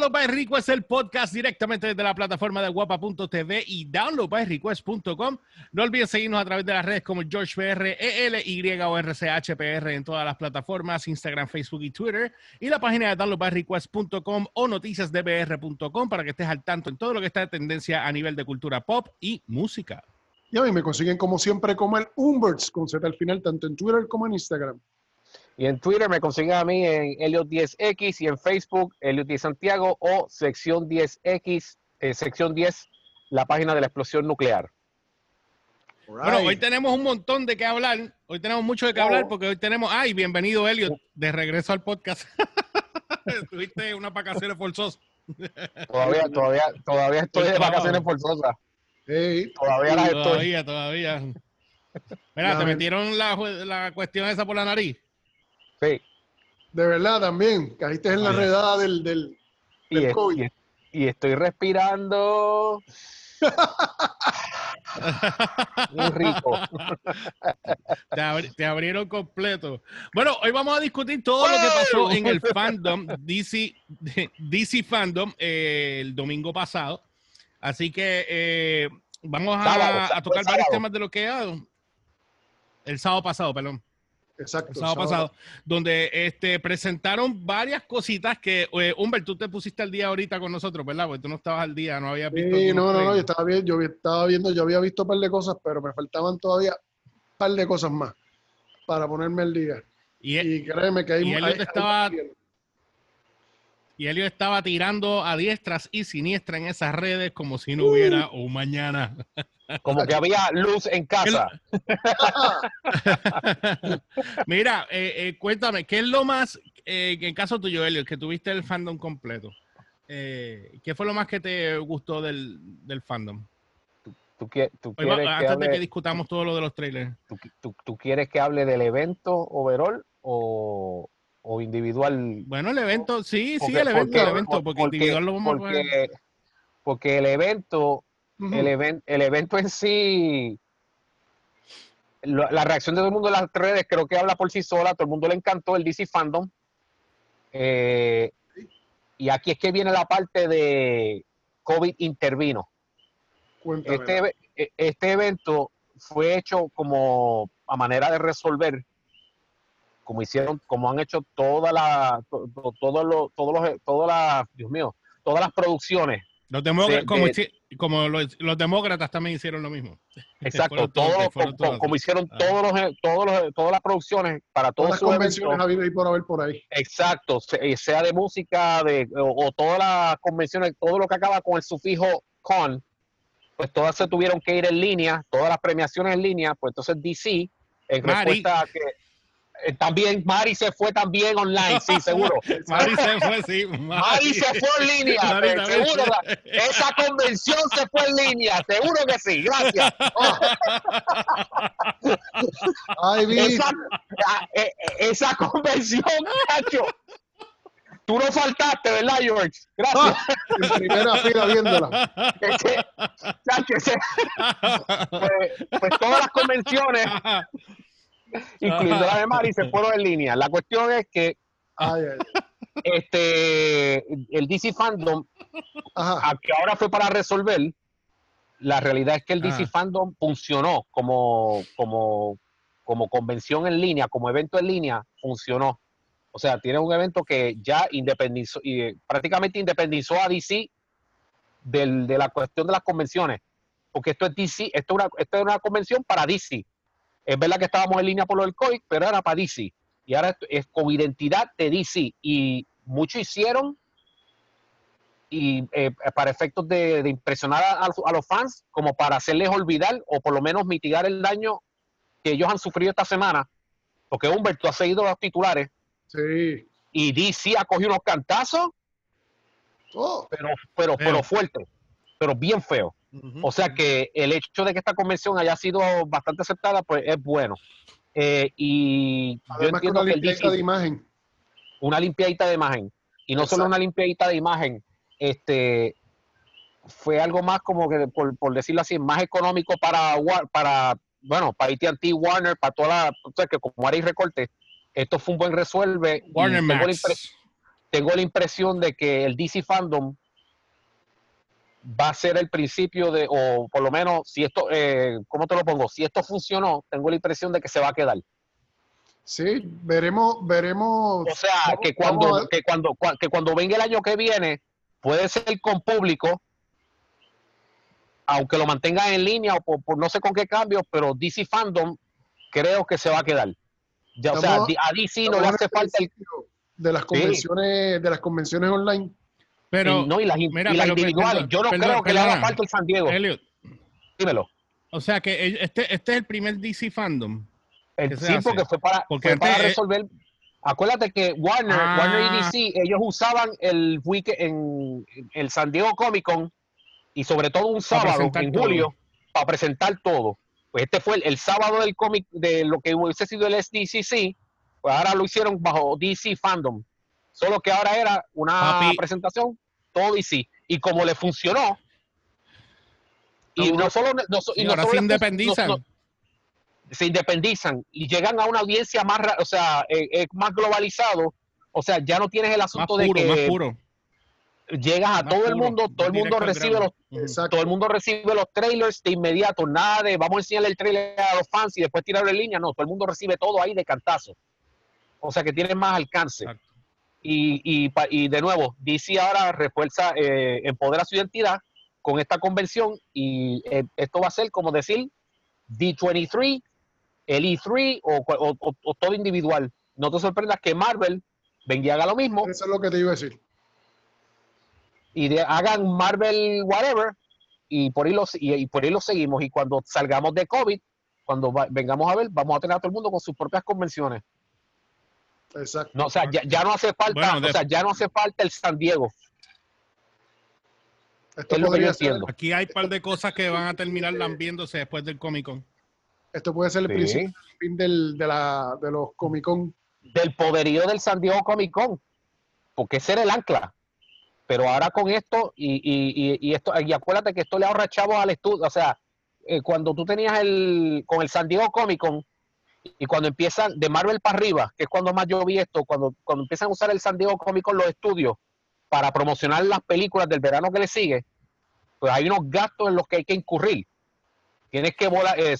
Download by Request, el podcast directamente desde la plataforma de guapa.tv y downloadbyrequest.com. No olviden seguirnos a través de las redes como GeorgePR, ELY o RCHPR en todas las plataformas, Instagram, Facebook y Twitter. Y la página de downloadbyrequest.com o noticiasdbr.com para que estés al tanto en todo lo que está de tendencia a nivel de cultura pop y música. Y a mí me consiguen como siempre como el Umberts con Z al final, tanto en Twitter como en Instagram. Y en Twitter me consiguen a mí en Elliot10X y en Facebook Elliot 10 Santiago o sección 10X, eh, sección 10, la página de la explosión nuclear. Bueno, hoy tenemos un montón de qué hablar. Hoy tenemos mucho de qué hablar porque hoy tenemos. ¡Ay, bienvenido, Elliot! De regreso al podcast. Tuviste unas vacaciones forzosas. todavía, todavía, todavía estoy de vacaciones forzosas. Todavía las estoy. Todavía, todavía. Mira, ¿te metieron la, la cuestión esa por la nariz? Sí. De verdad, también. Caíste en la redada del, del, y COVID. Y, estoy respirando. Muy rico. Te, abrieron completo. Bueno, hoy vamos a discutir todo lo que pasó en el fandom, DC, DC Fandom, eh, el domingo pasado. Así que eh, vamos a, tocar varios temas de lo que ha el sábado pasado, perdón. Exacto. El sábado, pasado, donde este, presentaron varias cositas que, eh, Humbert, tú te pusiste al día ahorita con nosotros, ¿verdad? Porque tú no estabas al día, no habías visto. Sí, no, no, no, yo estaba, bien, yo estaba viendo, yo había visto un par de cosas, pero me faltaban todavía un par de cosas más para ponerme al día. Y, y créeme que hay, y estaba, y Elio estaba tirando a diestras y siniestras en esas redes como si no hubiera un mañana. Como que había luz en casa. Mira, eh, eh, cuéntame, ¿qué es lo más, eh, en caso tuyo, Elio, que tuviste el fandom completo? ¿Qué fue lo más que te gustó del, fandom? ¿Tú, quieres antes de que discutamos todo lo de los trailers. ¿tú, quieres que hable del evento overall o, o individual. Bueno, el evento, sí, sí, el evento, el evento, porque, individual lo vamos porque, a ver. Porque el evento, el, el evento en sí, la reacción de todo el mundo en las redes creo que habla por sí sola, todo el mundo le encantó el DC Fandom. Eh, y aquí es que viene la parte de COVID intervino. Este, e, este evento fue hecho como a manera de resolver como hicieron, como han hecho todas las, todos los, todos los, todas las, Dios mío, todas las producciones. Los demócratas, como, como los, demócratas también hicieron lo mismo. Exacto, todos, como, hicieron ah. todos los, todos los, todas las producciones para todos todas las convenciones habido y por haber por ahí. Exacto, eh, sea de música de, o, todas las convenciones, todo lo que acaba con el sufijo con, pues todas se tuvieron que ir en línea, todas las premiaciones en línea, pues entonces DC, en respuesta a que también Mari se fue también online, sí, seguro. Mari se fue, sí. Mari, se fue en línea, eh, seguro. esa convención se fue en línea, seguro que sí, gracias. Ay, esa, ah, eh, esa convención, Nacho. Tú no faltaste, ¿verdad, George? Gracias. Ah, en primera fila viéndola. pues, pues todas las convenciones incluyendo la de Mari, se fueron en línea. La cuestión es que este el DC Fandom, que ahora fue para resolver, la realidad es que el DC Fandom funcionó como, como, como convención en línea, como evento en línea, funcionó. O sea, tiene un evento que ya independizó, y prácticamente independizó a DC de la cuestión de las convenciones. Porque esto es DC, esto una, esto es una convención para DC es verdad que estábamos en línea por lo del COVID, pero era para DC. Y ahora es con identidad de DC. Y muchos hicieron y eh, para efectos de, impresionar a, los fans, como para hacerles olvidar o por lo menos mitigar el daño que ellos han sufrido esta semana. Porque Humberto ha seguido los titulares. Sí. Y DC ha cogido unos cantazos, oh. pero, pero, pero fuerte, pero bien feo. O sea que el hecho de que esta convención haya sido bastante aceptada, pues es bueno. Eh, y yo entiendo una limpiadita de imagen. Una limpiadita de imagen. Y no solo una limpiadita de imagen, este fue algo más como que, por, decirlo así, más económico para, para bueno, para AT&T, Warner, para toda la, o sea, que como Ari recorte, esto fue un buen resuelve. Warner Max. tengo la impresión de que el DC Fandom va a ser el principio de, o por lo menos, si esto, eh, ¿cómo te lo pongo? Si esto funcionó, tengo la impresión de que se va a quedar. Sí, veremos, veremos. O sea, que cuando, que cuando, que cuando venga el año que viene, puede ser con público, aunque lo mantengan en línea o por, no sé con qué cambios, pero DC Fandom creo que se va a quedar. Ya, o sea, a DC no le hace falta el de las convenciones, de las convenciones online. Pero, y, no, y las, individuales. Yo no creo que le haga falta el San Diego. Dímelo. O sea que este, este es el primer DC fandom. El, sí, porque fue para, fue para resolver. Acuérdate que Warner, ah. Warner y DC, ellos usaban el weekend en el San Diego Comic Con y sobre todo un sábado en julio para presentar todo. Pues este fue el, sábado del cómic de lo que hubiese sido el SDCC, pues ahora lo hicieron bajo DC Fandom. Solo que ahora era una presentación todo DC. Y como le funcionó, y no, solo, y, ahora se independizan. se independizan y llegan a una audiencia más, o sea, eh, eh, más globalizado. O sea, ya no tienes el asunto de que. Más puro llegas a todo el mundo, todo el mundo recibe los, todo el mundo recibe los trailers de inmediato, nada de vamos a enseñarle el trailer a los fans y después tirarlo en línea, no, todo el mundo recibe todo ahí de cantazo. O sea que tiene más alcance. Y, y, y, de nuevo, DC ahora refuerza, eh, empodera su identidad con esta convención y eh, esto va a ser como decir D23, el E3 o, o, todo individual. No te sorprendas que Marvel venga y haga lo mismo. Eso es lo que te iba a decir y de, hagan Marvel whatever y por ahí los y, por ahí lo seguimos y cuando salgamos de COVID cuando vengamos a ver vamos a tener a todo el mundo con sus propias convenciones exacto. No, o sea ya, no hace falta o sea ya no hace falta el San Diego. Esto es lo que yo entiendo. aquí hay un par de cosas que van a terminar lambiéndose después del Comic Con. Esto puede ser el principio fin del, de, la, de los Comic Con. Del poderío del San Diego Comic Con. Porque ese era el ancla. Pero ahora con esto, y, y, y, esto, y acuérdate que esto le ahorra chavos al estudio, o sea, eh, cuando tú tenías el, con el San Diego Comic Con, y cuando empiezan de Marvel para arriba, que es cuando más yo vi esto, cuando, cuando empiezan a usar el San Diego Comic Con los estudios para promocionar las películas del verano que le sigue, pues hay unos gastos en los que hay que incurrir. Tienes que volar, eh,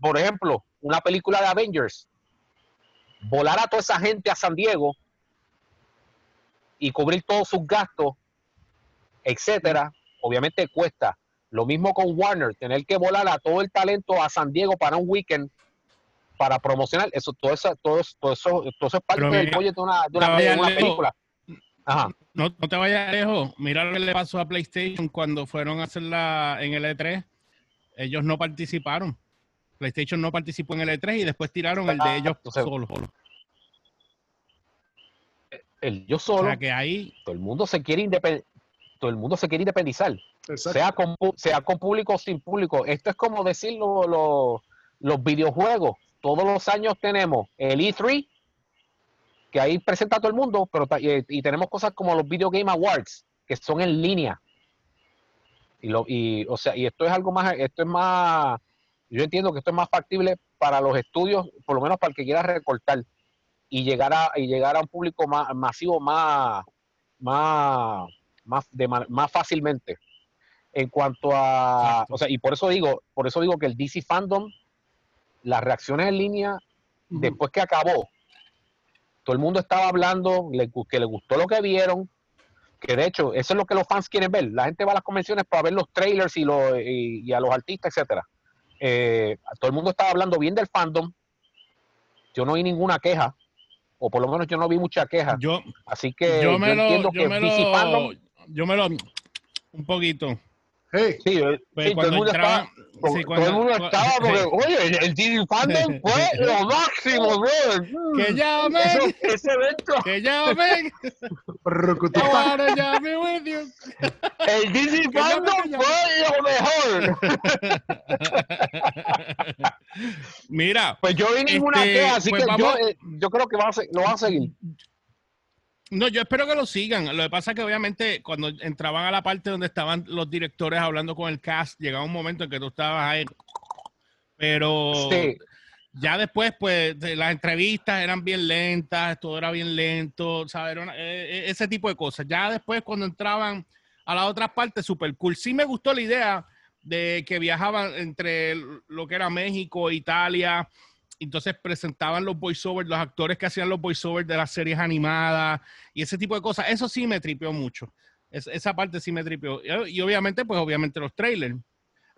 por ejemplo, una película de Avengers, volar a toda esa gente a San Diego y cubrir todos sus gastos etcétera, obviamente cuesta. Lo mismo con Warner, tener que volar a todo el talento a San Diego para un weekend para promocionar eso, todo eso, todo eso, todo eso, todo eso es parte del proyecto de una, de una, película. Ajá. No, no, te vayas lejos. Mira lo que le pasó a PlayStation cuando fueron a hacerla en el E3. Ellos no participaron. PlayStation no participó en el E3 y después tiraron el de ah, ellos solo. El yo solo. O sea que ahí. Todo el mundo se quiere independizar todo el mundo se quiere independizar, sea con, sea con público o sin público. Esto es como decir los videojuegos. Todos los años tenemos el E3, que ahí presenta a todo el mundo, pero y, tenemos cosas como los Video Game Awards, que son en línea. Y, lo, y, o sea, y esto es algo más, esto es más, yo entiendo que esto es más factible para los estudios, por lo menos para el que quiera recortar y llegar a, y llegar a un público más masivo, más, más, más, de, más fácilmente. En cuanto a, o sea, y por eso digo, por eso digo que el DC Fandom, las reacciones en línea, después que acabó, todo el mundo estaba hablando, que le gustó lo que vieron, que de hecho, eso es lo que los fans quieren ver. La gente va a las convenciones para ver los trailers y, los, y, a los artistas, etcétera. Eh, todo el mundo estaba hablando bien del fandom. Yo no vi ninguna queja, o por lo menos yo no vi mucha queja. Yo, Así que yo, me lo, entiendo que DC Fandom, yo me lo. Un poquito. Sí, sí, pues todo el mundo estaba, todo el mundo estaba porque, oye, el DC Fandom fue lo máximo, bro. Que llamen. Ese, ese evento. Que llamen. Ahora llame you. El DC Fandom fue lo mejor. Mira. Pues yo vi ninguna este, queja, así pues que yo, eh, yo creo que va a, lo van a seguir. No, yo espero que lo sigan. Lo que pasa es que obviamente cuando entraban a la parte donde estaban los directores hablando con el cast, llegaba un momento en que tú estabas ahí. Pero Ya después, pues, las entrevistas eran bien lentas, todo era bien lento, ¿sabes? Eh, eh, ese tipo de cosas. Ya después, cuando entraban a las otras partes, súper cool. Sí me gustó la idea de que viajaban entre lo que era México, Italia, entonces presentaban los voiceovers, los actores que hacían los voiceovers de las series animadas y ese tipo de cosas. Eso sí me tripeó mucho. esa parte sí me tripeó. Y, obviamente, pues obviamente los trailers.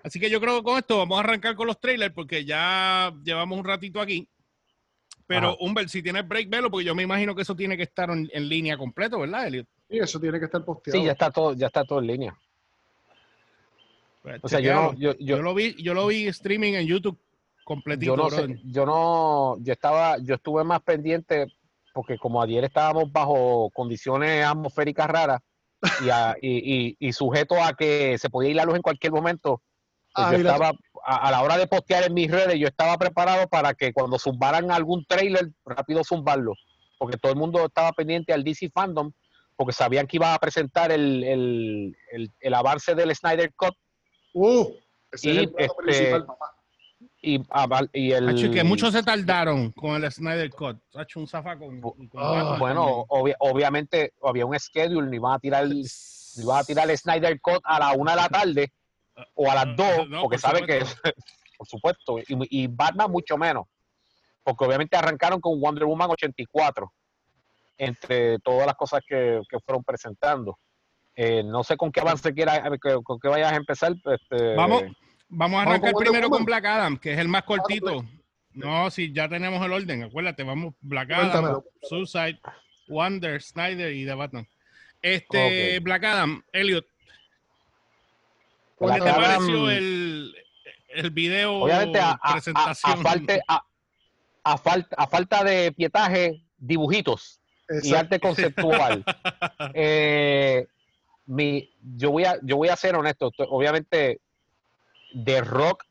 Así que yo creo que con esto vamos a arrancar con los trailers porque ya llevamos un ratito aquí. Pero, Humbert, si tienes break, velo, porque yo me imagino que eso tiene que estar en, línea completo, ¿verdad, Elliot? Sí, eso tiene que estar posteado. Sí, ya está todo, ya está todo en línea. Pues, o sea, yo, yo, yo, lo vi, yo lo vi streaming en YouTube completito. Yo no, sé, yo no, yo estaba, yo estuve más pendiente porque como ayer estábamos bajo condiciones atmosféricas raras y, y, sujeto a que se podía ir la luz en cualquier momento, pues yo estaba, a, la hora de postear en mis redes, yo estaba preparado para que cuando zumbaran algún trailer, rápido zumbarlo, porque todo el mundo estaba pendiente al DC Fandom, porque sabían que iba a presentar el, el, el, avance del Snyder Cut. Uh, ese y, es el este, principal, Y, y, el... que muchos se tardaron con el Snyder Cut. Ha hecho un zafacón. Ah, bueno, obviamente había un schedule, ni iban a tirar, ni iban a tirar el Snyder Cut a la una de la tarde o a las ah, dos, porque sabe que, por supuesto, y, Batman mucho menos, porque obviamente arrancaron con Wonder Woman 84, entre todas las cosas que, fueron presentando. Eh, no sé con qué avance quiera, con qué vayas a empezar. Este, vamos, vamos a arrancar primero con Black Adam, que es el más ah, cortito. No, si ya tenemos el orden, acuérdate, vamos Black Adam, Suicide, Wonder, Snyder y The Batman. Este, Black Adam, Elliot, ¿Qué te pareció el, el video Obviamente a, presentación? A, falta, a, falta, a falta de pietaje, dibujitos y arte conceptual. eh, mi, yo, voy a, yo voy a ser honesto. Obviamente, The Rock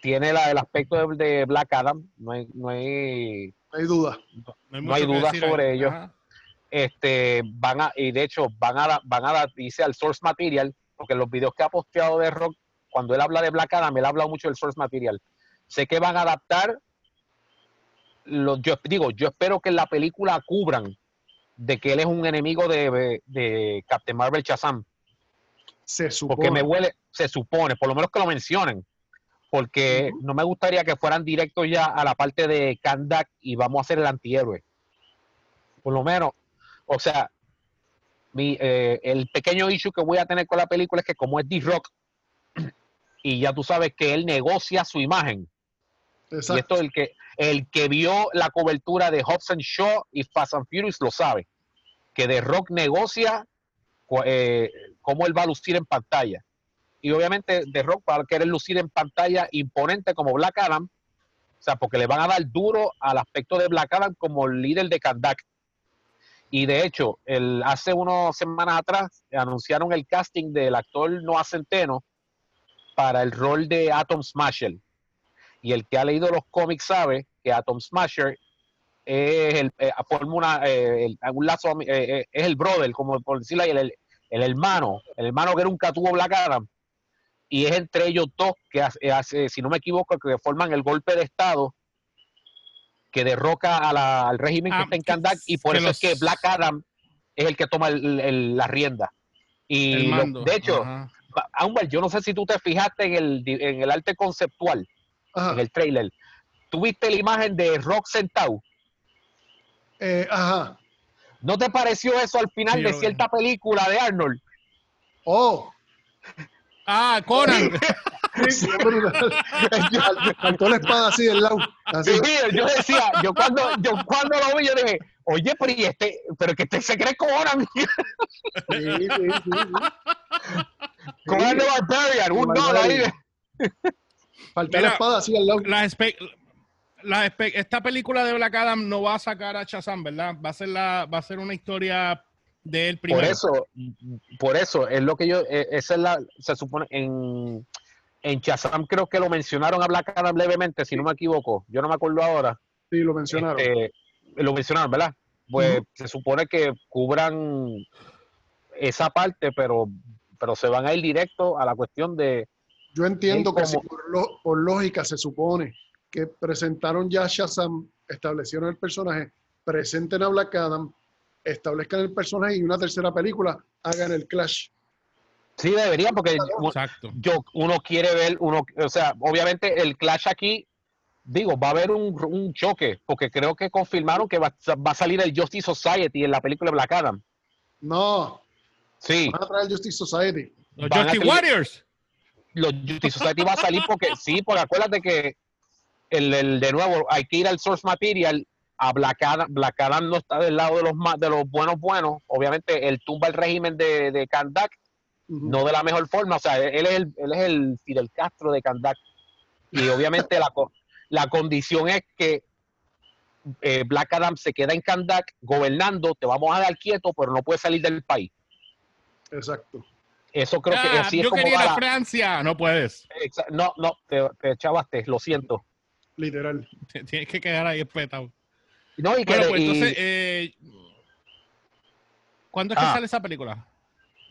tiene la, el aspecto de, Black Adam. No hay, no hay, hay duda. No hay, duda sobre ello. Este, van a, y de hecho, van a, van a, dice al source material porque los videos que ha posteado de Rock, cuando él habla de Black Adam, él habla mucho del source material. Sé que van a adaptar, los, yo digo, yo espero que en la película cubran de que él es un enemigo de, Captain Marvel Shazam. Se supone. Porque me huele, se supone, por lo menos que lo mencionen. Porque no me gustaría que fueran directos ya a la parte de Kandak y vamos a hacer el antihéroe. Por lo menos, o sea, eh, el pequeño issue que voy a tener con la película es que como es D-Rock, y ya tú sabes que él negocia su imagen. Y esto el que, el que vio la cobertura de Hobson Shaw y Fast and Furious lo sabe. Que The Rock negocia eh, cómo él va a lucir en pantalla. Y obviamente The Rock va a querer lucir en pantalla imponente como Black Adam. O sea, porque le van a dar duro al aspecto de Black Adam como líder de Kandak. Y de hecho, el, hace unas semanas atrás anunciaron el casting del actor Noah Centeno para el rol de Atom Smasher. Y el que ha leído los cómics sabe que Atom Smasher es el, eh, forma eh, un lazo, eh, es el brother, como por decirlo ahí, el, el, hermano, el hermano que nunca tuvo Black Adam. Y es entre ellos dos que hace, si no me equivoco, que forman el golpe de Estado que derroca al régimen que ah, está en Kandak y por eso es que Black Adam es el que toma la rienda. Y de hecho, yo no sé si tú te fijaste en el, en el arte conceptual, en el trailer. ¿Tuviste la imagen de Rock sentado? Eh, ajá. ¿No te pareció eso al final de cierta película de Arnold? Oh. Ah, Conan. Cantó la espada así del lado. Sí, yo decía, yo cuando, yo cuando lo vi, yo dije, oye, pero y este, pero que este se cree Conan. sí, sí, sí, sí. Conan the Barbarian, un no ahí. Faltó la espada así al lado. La esta película de Black Adam no va a sacar a Shazam, ¿verdad? Va a ser la, va a ser una historia de él primero. Por eso, por eso, es lo que yo, eh, esa es la, se supone, en, en Shazam creo que lo mencionaron a Black Adam levemente, si no me equivoco. Yo no me acuerdo ahora. Sí, lo mencionaron. Este, lo mencionaron, ¿verdad? Pues se supone que cubran esa parte, pero, pero se van a ir directo a la cuestión de... Yo entiendo que por, lógica se supone que presentaron ya Shazam, establecieron el personaje, presenten a Black Adam, establezcan el personaje y una tercera película hagan el clash. Sí, debería, porque yo, uno quiere ver, uno, o sea, obviamente el clash aquí, digo, va a haber un, choque, porque creo que confirmaron que va, a salir el Justice Society en la película Black Adam. No. Sí. Van a traer el Justice Society. Los Justice Warriors. Los Justice Society va a salir porque, sí, porque acuérdate que el, de nuevo, hay que ir al source material. A Black Adam, Black Adam no está del lado de los de los buenos buenos. Obviamente, él tumba el régimen de, de Kandak, no de la mejor forma. O sea, él es el, él es el Fidel Castro de Kandak. Y obviamente la, la condición es que eh, Black Adam se queda en Kandak gobernando, te vamos a dar quieto, pero no puede salir del país. Exacto. Eso creo que así yo quería ir a Francia, no puedes. No, no, te, te echabaste, lo siento. Literal. Tienes que quedar ahí espetado. No, y bueno, pues entonces, eh, ¿cuándo es que ah. sale esa película?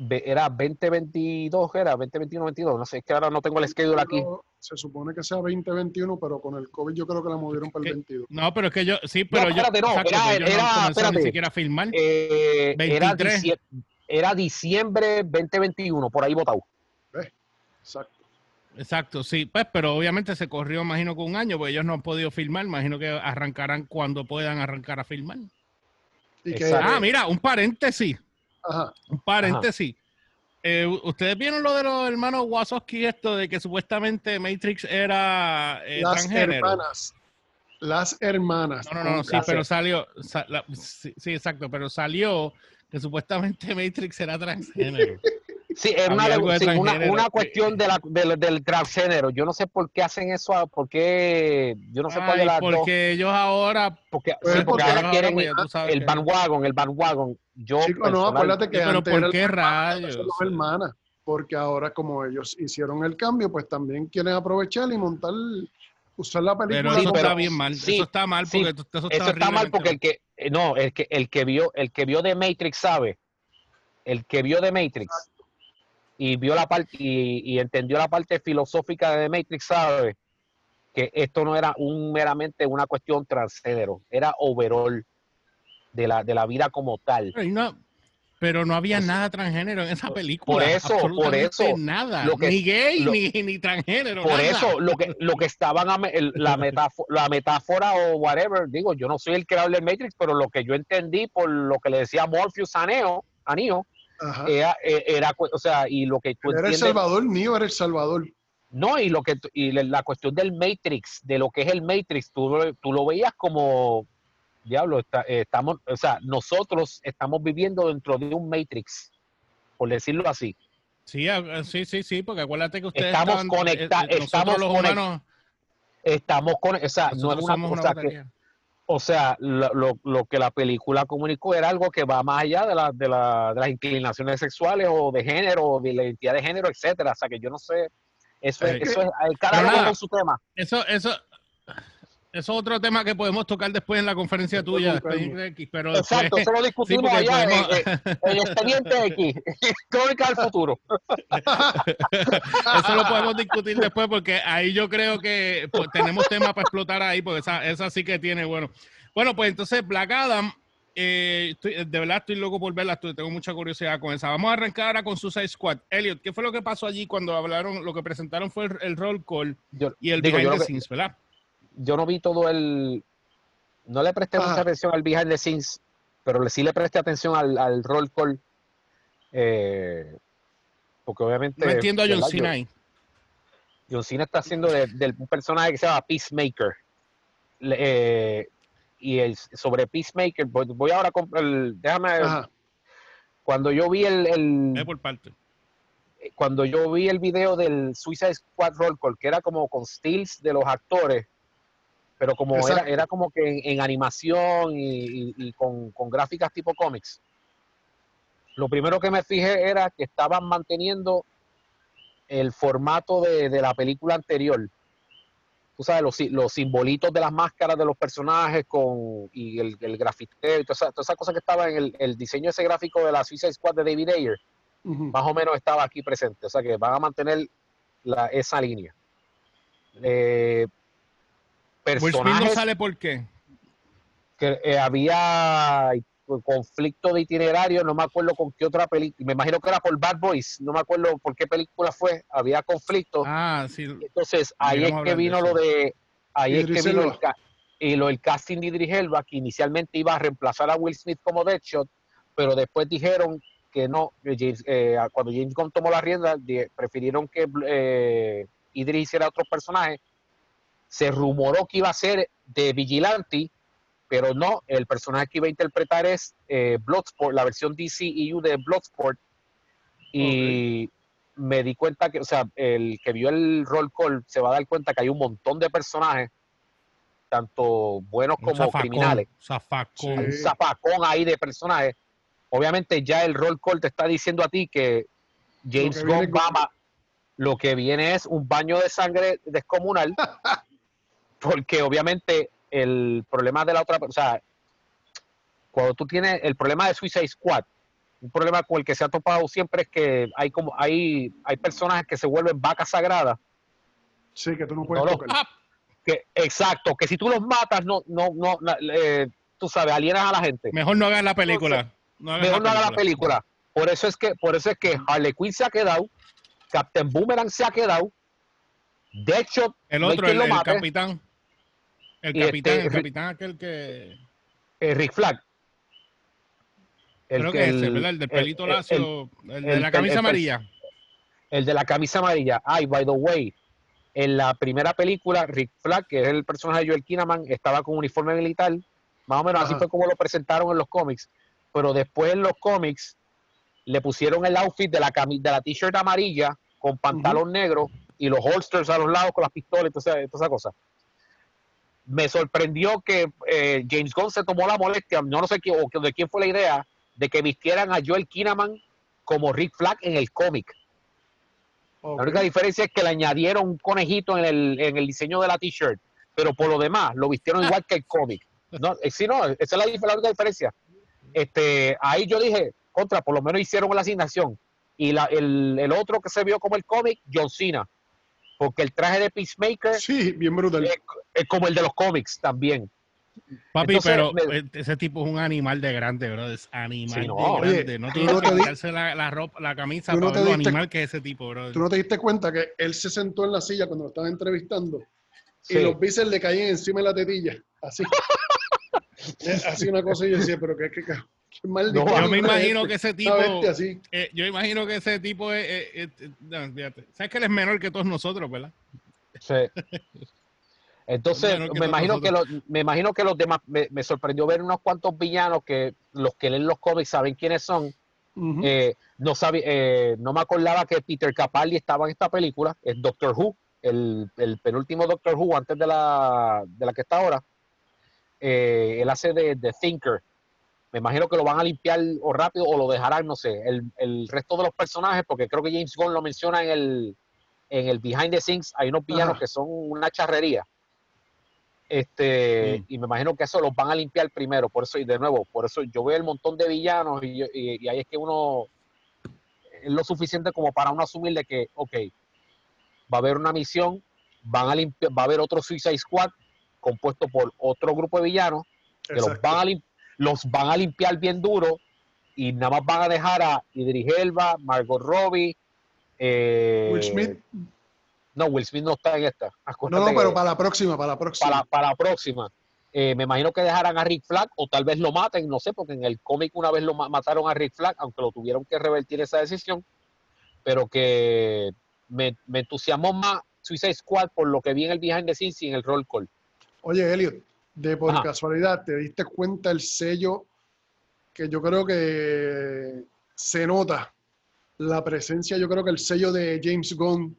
Era 2022, era 2021, 22, no sé, es que ahora no tengo el schedule aquí. Se supone que sea 2021, pero con el COVID yo creo que la movieron para el 22. No, pero es que yo, sí, pero yo, no, era, era, no ni siquiera a filmar. Eh, era, diciembre, era diciembre 2021, por ahí votado. Exacto. Exacto, sí, pues, pero obviamente se corrió, imagino, con un año, porque ellos no han podido filmar, imagino que arrancarán cuando puedan arrancar a filmar. ah, mira, un paréntesis. Ajá. Un paréntesis. Eh, ¿Ustedes vieron lo de los hermanos Wazowski, esto de que supuestamente Matrix era eh, Las hermanas. Las hermanas. No, no, no, sí, pero salió, sí, exacto, pero salió que supuestamente Matrix era transgénero. Sí, es una, cuestión de la, del transgénero. Yo no sé por qué hacen eso, por qué, yo no sé cuál es la Porque ellos ahora... Porque, sí, porque ahora quieren el bandwagon, el bandwagon. Yo no, acuérdate que pero ¿por qué rayos? hermanas, porque ahora como ellos hicieron el cambio, pues también quieren aprovechar y montar usar la película. Pero eso está bien mal. eso está mal porque eso está, mal porque el que no, el que el que vio el que vio de Matrix sabe. El que vio de Matrix y vio la parte y, entendió la parte filosófica de Matrix sabe que esto no era un meramente una cuestión transgénero, era overall de la, de la vida como tal. Pero no, había nada transgénero en esa película. Por eso, por eso. Nada. ni gay ni, ni, transgénero. Por eso, lo que, lo que estaban, la, metáfora, la metáfora o whatever, digo, yo no soy el creador del Matrix, pero lo que yo entendí por lo que le decía Morpheus a Neo, a Neo era, eh, era, o sea, y lo que tú Era El Salvador, mío era El Salvador. No, y lo que y la cuestión del Matrix, de lo que es el Matrix, tú, tú lo veías como, diablo, eh, estamos, o sea, nosotros estamos viviendo dentro de un Matrix, por decirlo así. Sí, sí, sí, sí, porque acuérdate que ustedes estamos conectados, eh, estamos los humanos, estamos con, o sea, no es una cosa que o sea, lo, lo, que la película comunicó era algo que va más allá de, la, de, la, de las inclinaciones sexuales o de género, o de la identidad de género, etcétera. O sea, que yo no sé. Eso, es, eso es, cada uno con su tema. Eso, eso es otro tema que podemos tocar después en la conferencia tuya. pero Exacto, eso lo discutimos allá en, el expediente X, crónica del futuro. eso lo podemos discutir después porque ahí yo creo que pues, tenemos temas para explotar ahí, porque esa, esa sí que tiene, bueno. Bueno, pues entonces Black Adam, eh, de verdad estoy loco por verla, tengo mucha curiosidad con esa. Vamos a arrancar ahora con Suicide Squad. Elliot, ¿qué fue lo que pasó allí cuando hablaron, lo que presentaron fue el, roll call y el digo, behind the scenes, ¿verdad? Yo no vi todo el. No le presté mucha atención al behind the scenes, pero sí le presté atención al, al roll call. Eh, porque obviamente. No entiendo a John Cena John Cena está haciendo de, un personaje que se llama Peacemaker. Eh, y el, sobre Peacemaker, voy, ahora a comprar el. Déjame. Cuando yo vi el. el por parte cuando yo vi el video del Suicide Squad Roll Call, que era como con stills de los actores, pero como era, era, como que en, animación y, con, gráficas tipo cómics, lo primero que me fijé era que estaban manteniendo el formato de, la película anterior. Tú sabes, los, los, simbolitos de las máscaras de los personajes con, y el, el grafiteo y todas esas cosas que estaban en el, diseño ese gráfico de la Suicide Squad de David Ayer, más o menos estaba aquí presente. O sea que van a mantener la, esa línea. Eh, personajes. no sale por qué? Que eh, había conflicto de itinerario, no me acuerdo con qué otra película, me imagino que era por Bad Boys, no me acuerdo por qué película fue, había conflicto. Ah, sí. Entonces, ahí es que vino lo de, ahí es que vino el, y lo del casting de Idris Elba, que inicialmente iba a reemplazar a Will Smith como Deadshot, pero después dijeron que no, eh, cuando James Gunn tomó la rienda, prefirieron que eh, Idris hiciera otro personaje. Se rumoró que iba a ser de Vigilante, pero no, el personaje que iba a interpretar es eh, Bloodsport, la versión DCEU de Bloodsport. Y me di cuenta que, o sea, el que vio el roll call se va a dar cuenta que hay un montón de personajes, tanto buenos como criminales. Un zafacón ahí de personajes. Obviamente ya el roll call te está diciendo a ti que James Gunn lo que viene es un baño de sangre descomunal, porque obviamente el problema de la otra, o sea, cuando tú tienes el problema de Suicide Squad, un problema con el que se ha topado siempre es que hay como hay hay personajes que se vuelven vacas sagradas. Sí, que tú no puedes tocar. Que, exacto, que si tú los matas, no, no, no, eh, tú sabes, alienas a la gente. Mejor no hagas la película. mejor no hagas la película. Por eso es que, por eso es que Harley Quinn se ha quedado, Captain Boomerang se ha quedado, de hecho, el otro, el, capitán. El capitán, este, el capitán aquel que. El Rick Flag. El Creo que, el, ese, ¿verdad? El del pelito lacio, el, de la camisa amarilla. El de la camisa amarilla. Ay, by the way, en la primera película, Rick Flag, que es el personaje de Joel Kinnaman, estaba con uniforme militar. Más o menos así fue como lo presentaron en los cómics. Pero después en los cómics le pusieron el outfit de la, de la t-shirt amarilla con pantalón negro y los holsters a los lados con las pistolas y toda esa, cosa. Me sorprendió que eh, James Gunn se tomó la molestia, no, no sé quién, o de quién fue la idea, de que vistieran a Joel Kinnaman como Rick Flag en el cómic. La única diferencia es que le añadieron un conejito en el, en el diseño de la t-shirt, pero por lo demás lo vistieron igual que el cómic. No, eh, sí, no, esa es la, la, única diferencia. Este, ahí yo dije, contra, por lo menos hicieron la asignación. Y la, el, el, otro que se vio como el cómic, John Cena. Porque el traje de Peacemaker sí, bien brutal. Es, como el de los cómics también. Papi, pero ese tipo es un animal de grande, bro. Es animal de grande. no tiene que quitarse la, la, ropa, la camisa no para lo animal que es ese tipo, bro. Tú no te diste cuenta que él se sentó en la silla cuando lo estaban entrevistando y los bíceps le caían encima de la tetilla. Así. así una cosa y yo decía, pero qué, qué, yo me imagino que ese tipo. Eh, yo imagino que ese tipo es. Sabes que él es menor que todos nosotros, ¿verdad? Sí. Entonces, me imagino, que los, me imagino que los demás. Me, sorprendió ver unos cuantos villanos que los que leen los cómics saben quiénes son. Eh, no, sabe, eh, no me acordaba que Peter Capaldi estaba en esta película, es Doctor Who, el, el penúltimo Doctor Who antes de la, de la que está ahora. él hace de, de Thinker, me imagino que lo van a limpiar o rápido o lo dejarán, no sé, el, el resto de los personajes, porque creo que James Gunn lo menciona en el, en el behind the scenes, hay unos villanos que son una charrería. Este, y me imagino que eso los van a limpiar primero, por eso, y de nuevo, por eso yo veo el montón de villanos y, y, ahí es que uno es lo suficiente como para uno asumir de que, ok, va a haber una misión, van a limpiar, va a haber otro Suicide Squad compuesto por otro grupo de villanos que los van a limpiar los van a limpiar bien duro y nada más van a dejar a Idris Elba, Margot Robbie, eh, Will Smith. No, Will Smith no está en esta. No, no, pero para la próxima, para la próxima. Para, la próxima. Eh, me imagino que dejarán a Rick Flag o tal vez lo maten, no sé, porque en el cómic una vez lo mataron a Rick Flag, aunque lo tuvieron que revertir esa decisión, pero que me, me entusiasmó más Suicide Squad por lo que vi en el behind the scenes y en el roll call. Oye, Elliot, de por casualidad te diste cuenta el sello que yo creo que se nota la presencia, yo creo que el sello de James Gunn,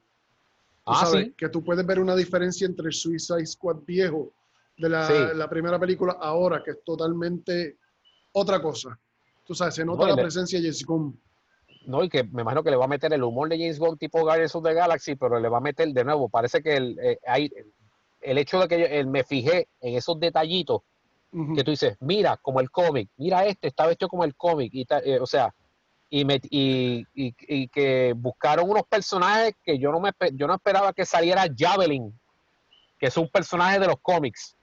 ah, que tú puedes ver una diferencia entre el Suicide Squad viejo de la, primera película ahora, que es totalmente otra cosa. Tú sabes, se nota la presencia de James Gunn. No, y que me imagino que le va a meter el humor de James Gunn tipo Guardians of the Galaxy, pero le va a meter de nuevo. Parece que el, eh, hay, el hecho de que me fijé en esos detallitos que tú dices, mira, como el cómic, mira este, está vestido como el cómic, y eh, o sea, y, me, y, y, que buscaron unos personajes que yo no me yo no esperaba que saliera Javelin que es un personaje de los cómics.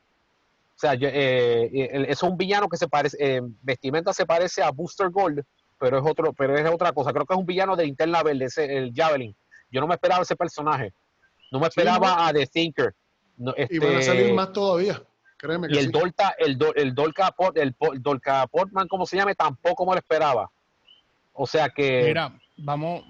O sea, eh, es un villano que se parece, eh, vestimenta se parece a Booster Gold, pero es otro, pero es otra cosa. Creo que es un villano de Interna Verde, ese, el Javelin. Yo no me esperaba ese personaje. No me esperaba a The Thinker. y van a salir este, más todavía. Créeme que y el Dolta, el, el Dolca el, Dolca Portman, como se llame, tampoco me lo esperaba. O sea que. Mira, vamos.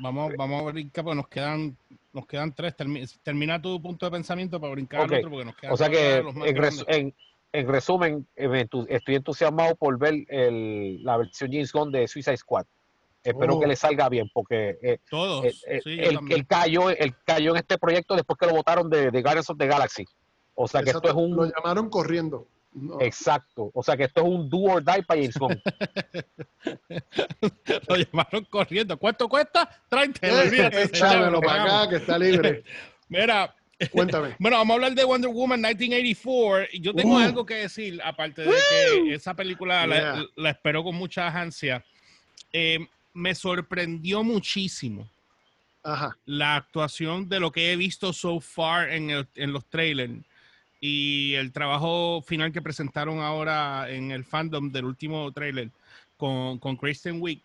Vamos, vamos a brincar porque nos quedan, nos quedan tres. Termina tu punto de pensamiento para brincar al otro porque nos quedan O sea que, en, en, resumen, estoy entusiasmado por ver el, la versión James Gunn de Suicide Squad. Espero oh. que le salga bien porque eh, Todos, eh, eh, el, cayó, el cayó en este proyecto después que lo votaron de, de Guardians of the Galaxy. O sea que esto es un. Lo llamaron corriendo. Exacto. O sea que esto es un do or die para James Gunn. Lo llamaron corriendo. ¿Cuánto cuesta? 30. Eh, Échamelo para acá que está libre. Mira. Cuéntame. Bueno, vamos a hablar de Wonder Woman 1984. Yo tengo uh. algo que decir, aparte de que esa película la, espero con mucha ansia. Eh, me sorprendió muchísimo Ajá. la actuación de lo que he visto so far en, en los trailers y el trabajo final que presentaron ahora en el fandom del último trailer con, con Kristen Wiig.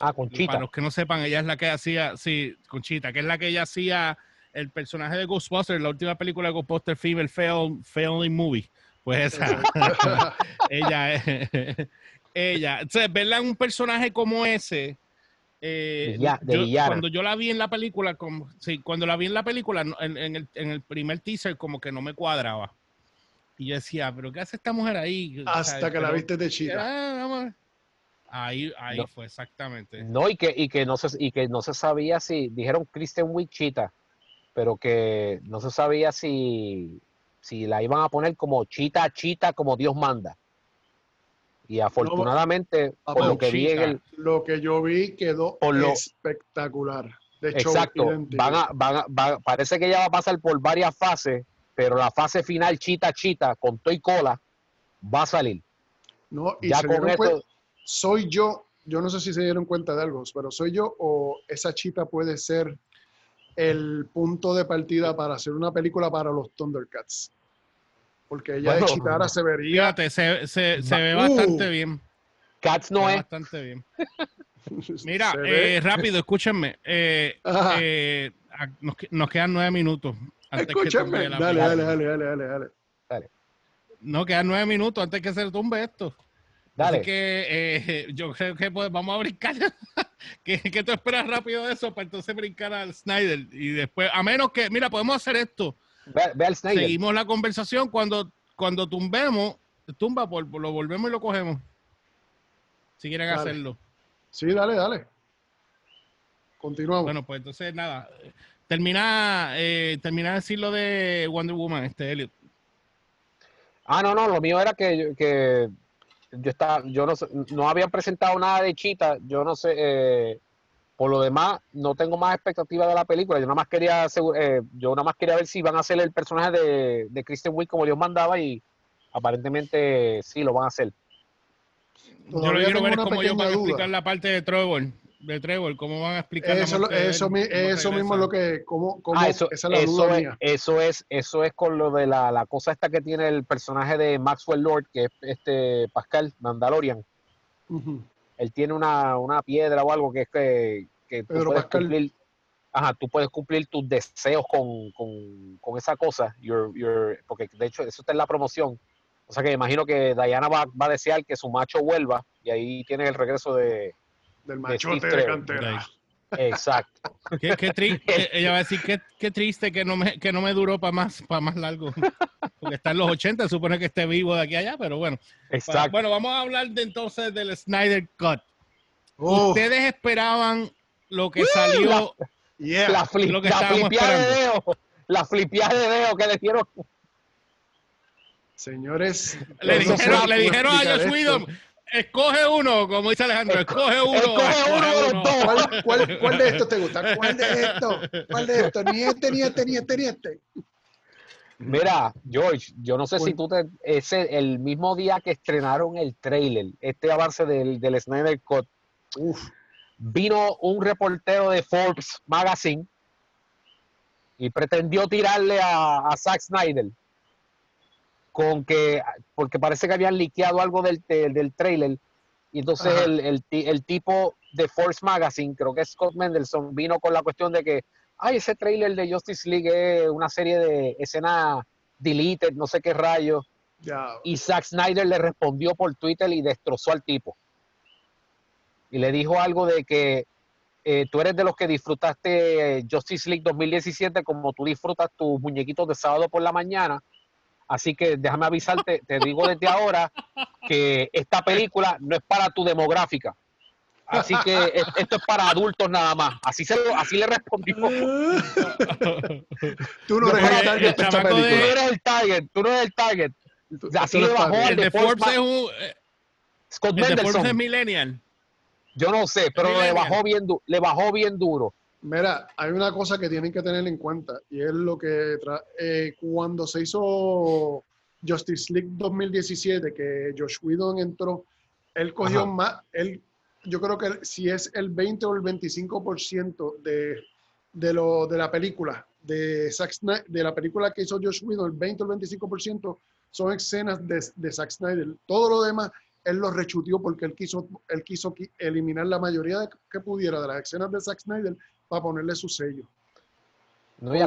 Ah, con Chita. Para los que no sepan, ella es la que hacía, sí, con Chita, que es la que ella hacía el personaje de Ghostbusters, la última película de Ghostbusters Female Fail, Movie. Pues esa, ella es, ella. Entonces, verla en un personaje como ese, eh, cuando yo la vi en la película, como, sí, cuando la vi en la película, en, el, primer teaser, como que no me cuadraba. Y yo decía, ¿pero qué hace esta mujer ahí? Hasta que la viste de chita. Ah, ahí, ahí fue exactamente. No, y que, y que no se, y que no se sabía si, dijeron Kristen Wiig chita, pero que no se sabía si, si la iban a poner como chita, chita, como Dios manda. Y afortunadamente, por lo que vi en el, Lo que yo vi quedó espectacular. De hecho, exacto. Van a, parece que ya va a pasar por varias fases, pero la fase final, chita, chita, con toy cola, va a salir. No, y ya con esto, soy yo, yo no sé si se dieron cuenta de algo, pero soy yo o esa chita puede ser el punto de partida para hacer una película para los Thundercats porque ella de Chitara se vería. Fíjate, se, se, se ve bastante uh. bien. Cats no es. Bastante bien. Mira, eh, rápido, escúchenme. Eh, eh, nos, nos, quedan nueve minutos. Escúchenme. dale, dale, dale, dale, dale, dale. No, quedan nueve minutos antes que se tumbe esto. Dale. Así que eh, yo creo que pues, vamos a brincar. ¿Qué, ¿Qué, tú esperas rápido de eso para entonces brincar al Snyder? Y después, a menos que, mira, podemos hacer esto. Seguimos la conversación cuando, cuando tumbemos, tumba, por, lo volvemos y lo cogemos. Si quieren hacerlo. Sí, dale, dale. Continuamos. Bueno, pues entonces nada. Termina, eh, termina de decir lo de Wonder Woman, este Elliot. Ah, no, no, lo mío era que, que yo estaba, yo no no habían presentado nada de Chita, yo no sé, eh, por lo demás, no tengo más expectativa de la película. Yo nada más quería, eh, yo nada más quería ver si van a hacer el personaje de, de Kristen Wiig como Dios mandaba y aparentemente sí lo van a hacer. Yo lo quiero ver es cómo ellos van a explicar la parte de Trevor, de Trevor, cómo van a explicar eso, la eso, eso mismo es lo que, cómo, cómo ah, eso, esa es la duda es, Eso es, eso es con lo de la, la, cosa esta que tiene el personaje de Maxwell Lord, que es este Pascal Mandalorian él tiene una, una piedra o algo que es que, que tú, puedes cumplir, ajá, tú puedes cumplir tus deseos con, con, con esa cosa, your, your, porque de hecho eso está en la promoción. O sea que imagino que Diana va, va a desear que su macho vuelva y ahí tiene el regreso de... Del machote de, de cantera. Exacto. Qué, qué triste, ella va a decir qué, qué, triste que no me, que no me duró para más, para más largo. Porque está en los 80, supone que esté vivo de aquí a allá, pero bueno. Exacto. bueno, vamos a hablar de entonces del Snyder Cut. ¿Ustedes esperaban lo que salió? La, la, flip, lo que la flipia de dedo. La flipia de dedo que le dieron. Señores, le dijeron, le dijeron a Josh Whedon, escoge uno, como dice Alejandro, escoge uno. Escoge uno, ¿Cuál, cuál, cuál de estos te gusta? ¿Cuál de estos? ¿Cuál de estos? Ni este, ni este, ni este, ni este. Mira, George, yo no sé si tú te. Ese, el mismo día que estrenaron el trailer, este avance del, del Snyder Cut, vino un reportero de Forbes Magazine y pretendió tirarle a, a Zack Snyder con que, porque parece que habían liqueado algo del, del trailer, y entonces el, el, tipo de Force Magazine, creo que es Scott Mendelson, vino con la cuestión de que, ay, ese trailer de Justice League es una serie de escenas deleted, no sé qué rayos. Y Zack Snyder le respondió por Twitter y destrozó al tipo. Y le dijo algo de que eh, tú eres de los que disfrutaste Justice League 2017 como tú disfrutas tus muñequitos de sábado por la mañana. Así que déjame avisarte, te digo desde ahora que esta película no es para tu demográfica. Así que esto es para adultos nada más. Así se así le respondió. tú no eres el target. Tú no eres el target. Tú no eres el target. Así le bajó el de Forbes es un eh, Scott el de Forbes es millennial. Yo no sé, pero le bajó bien le bajó bien duro. Mira, hay una cosa que tienen que tener en cuenta y es lo que eh, cuando se hizo Justice League 2017, que Josh Whedon entró, él cogió más, él, yo creo que si es el 20 o el 25% de, de, lo, de la película, de, Zack de la película que hizo Josh Whedon, el 20 o el 25% son escenas de, de Zack Snyder. Todo lo demás él lo rechutió porque él quiso, él quiso eliminar la mayoría de, que pudiera de las escenas de Zack Snyder para ponerle su sello. No, y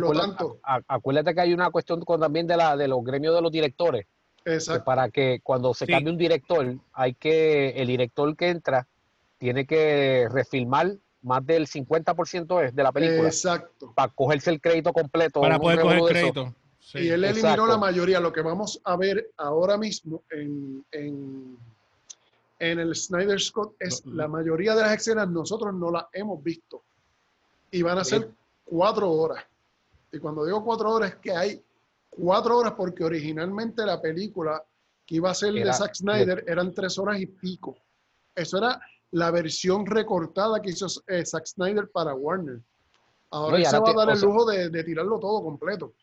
acuérdate, que hay una cuestión también de, la, de los gremios de los directores. Exacto. para que cuando se cambie un director, hay que, el director que entra tiene que refilmar más del 50% de la película. Exacto. Para cogerse el crédito completo. Para poder coger el crédito. y él eliminó la mayoría. Lo que vamos a ver ahora mismo en, en, en el Snyder Scott es la mayoría de las escenas nosotros no las hemos visto y van a ser cuatro horas. Y cuando digo cuatro horas es que hay cuatro horas porque originalmente la película que iba a ser de Zack Snyder eran tres horas y pico. Eso era la versión recortada que hizo eh, Zack Snyder para Warner. Ahora, se va a dar el lujo de, tirarlo todo completo.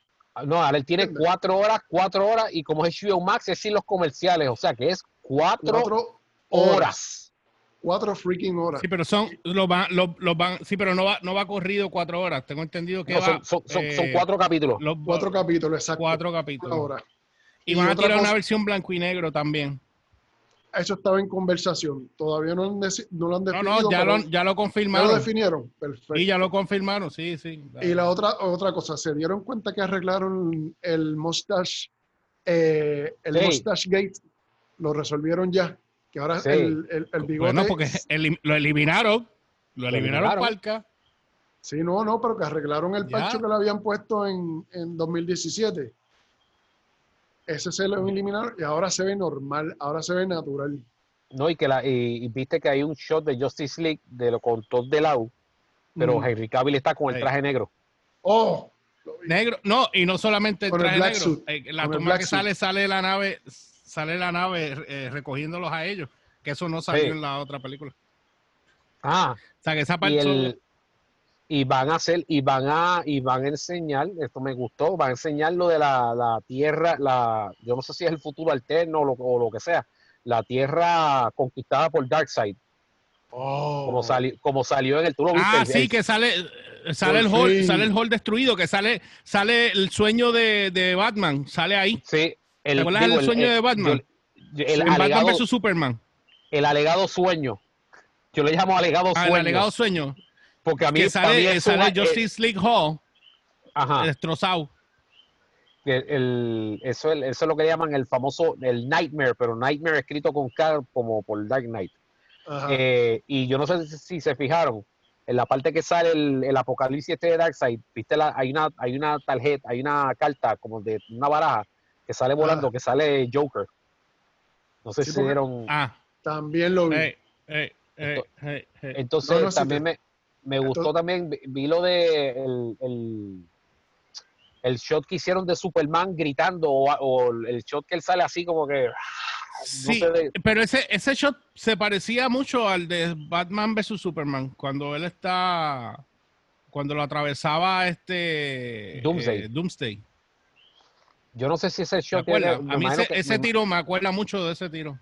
No, ahora él tiene cuatro horas, cuatro horas, y como es HBO Max, es sin los comerciales, o sea que es cuatro, horas cuatro freaking horas. Sí, pero son, los van, los, van, sí, pero no va, no va corrido cuatro horas. Tengo entendido que son, son, eh, cuatro capítulos. cuatro capítulos, exacto. Cuatro capítulos. Y, van a tirar una versión blanco y negro también. Eso estaba en conversación. Todavía no, no lo han definido. No, no, ya, lo, ya lo confirmaron. Ya lo definieron. Perfecto. Y ya lo confirmaron, sí, sí. Y la otra, otra cosa, se dieron cuenta que arreglaron el mustache, eh, el mustache gate, lo resolvieron ya que ahora el, el, el, bigote. Bueno, porque lo eliminaron. Lo eliminaron, Palca. Sí, no, no, pero que arreglaron el parcho que le habían puesto en, en 2017. Ese se lo eliminaron y ahora se ve normal, ahora se ve natural. No, y que la, y, viste que hay un shot de Justice League de lo con Todd Delau, pero mm. Henry Cavill está con el traje negro. Oh, negro, no, y no solamente el traje negro. Eh, la toma que sale, sale la nave, sale la nave eh, recogiéndolos a ellos, que eso no salió en la otra película. Ah. O sea, que esa parte... Y, van a hacer, y van a, y van a enseñar, esto me gustó, van a enseñar lo de la, tierra, la, yo no sé si es el futuro alterno o lo, o lo que sea, la tierra conquistada por Darkseid. Oh. Como, salió, como salió en el tour. Ah, sí, que sale, sale el hall, sale el hall destruido, que sale, sale el sueño de, de Batman, sale ahí. Sí, el, ¿Te acuerdas del sueño de Batman? el, Batman vs Superman. El alegado sueño. Yo le llamo alegado ah, sueño. El alegado sueño. Porque a mí, que sale, sale Justice League Hall Ajá. destrozado. El, eso, eso es lo que llaman el famoso el Nightmare, pero Nightmare escrito con K como por Dark Knight. Eh, y yo no sé si, se fijaron, en la parte que sale el, el apocalipsis este de Darkseid, viste la, hay una, hay una tarjeta, hay una carta como de una baraja que sale volando, que sale Joker. No sé si dieron. Ah. También lo vi. entonces, también me, me gustó también, vi lo de el, el, el, shot que hicieron de Superman gritando, o, el shot que él sale así como que. Sí, pero ese, ese shot se parecía mucho al de Batman vs Superman, cuando él está. Cuando lo atravesaba este. Doomsday. Eh, Doomsday. Yo no sé si ese shot. a mí ese, tiro me acuerda mucho de ese tiro.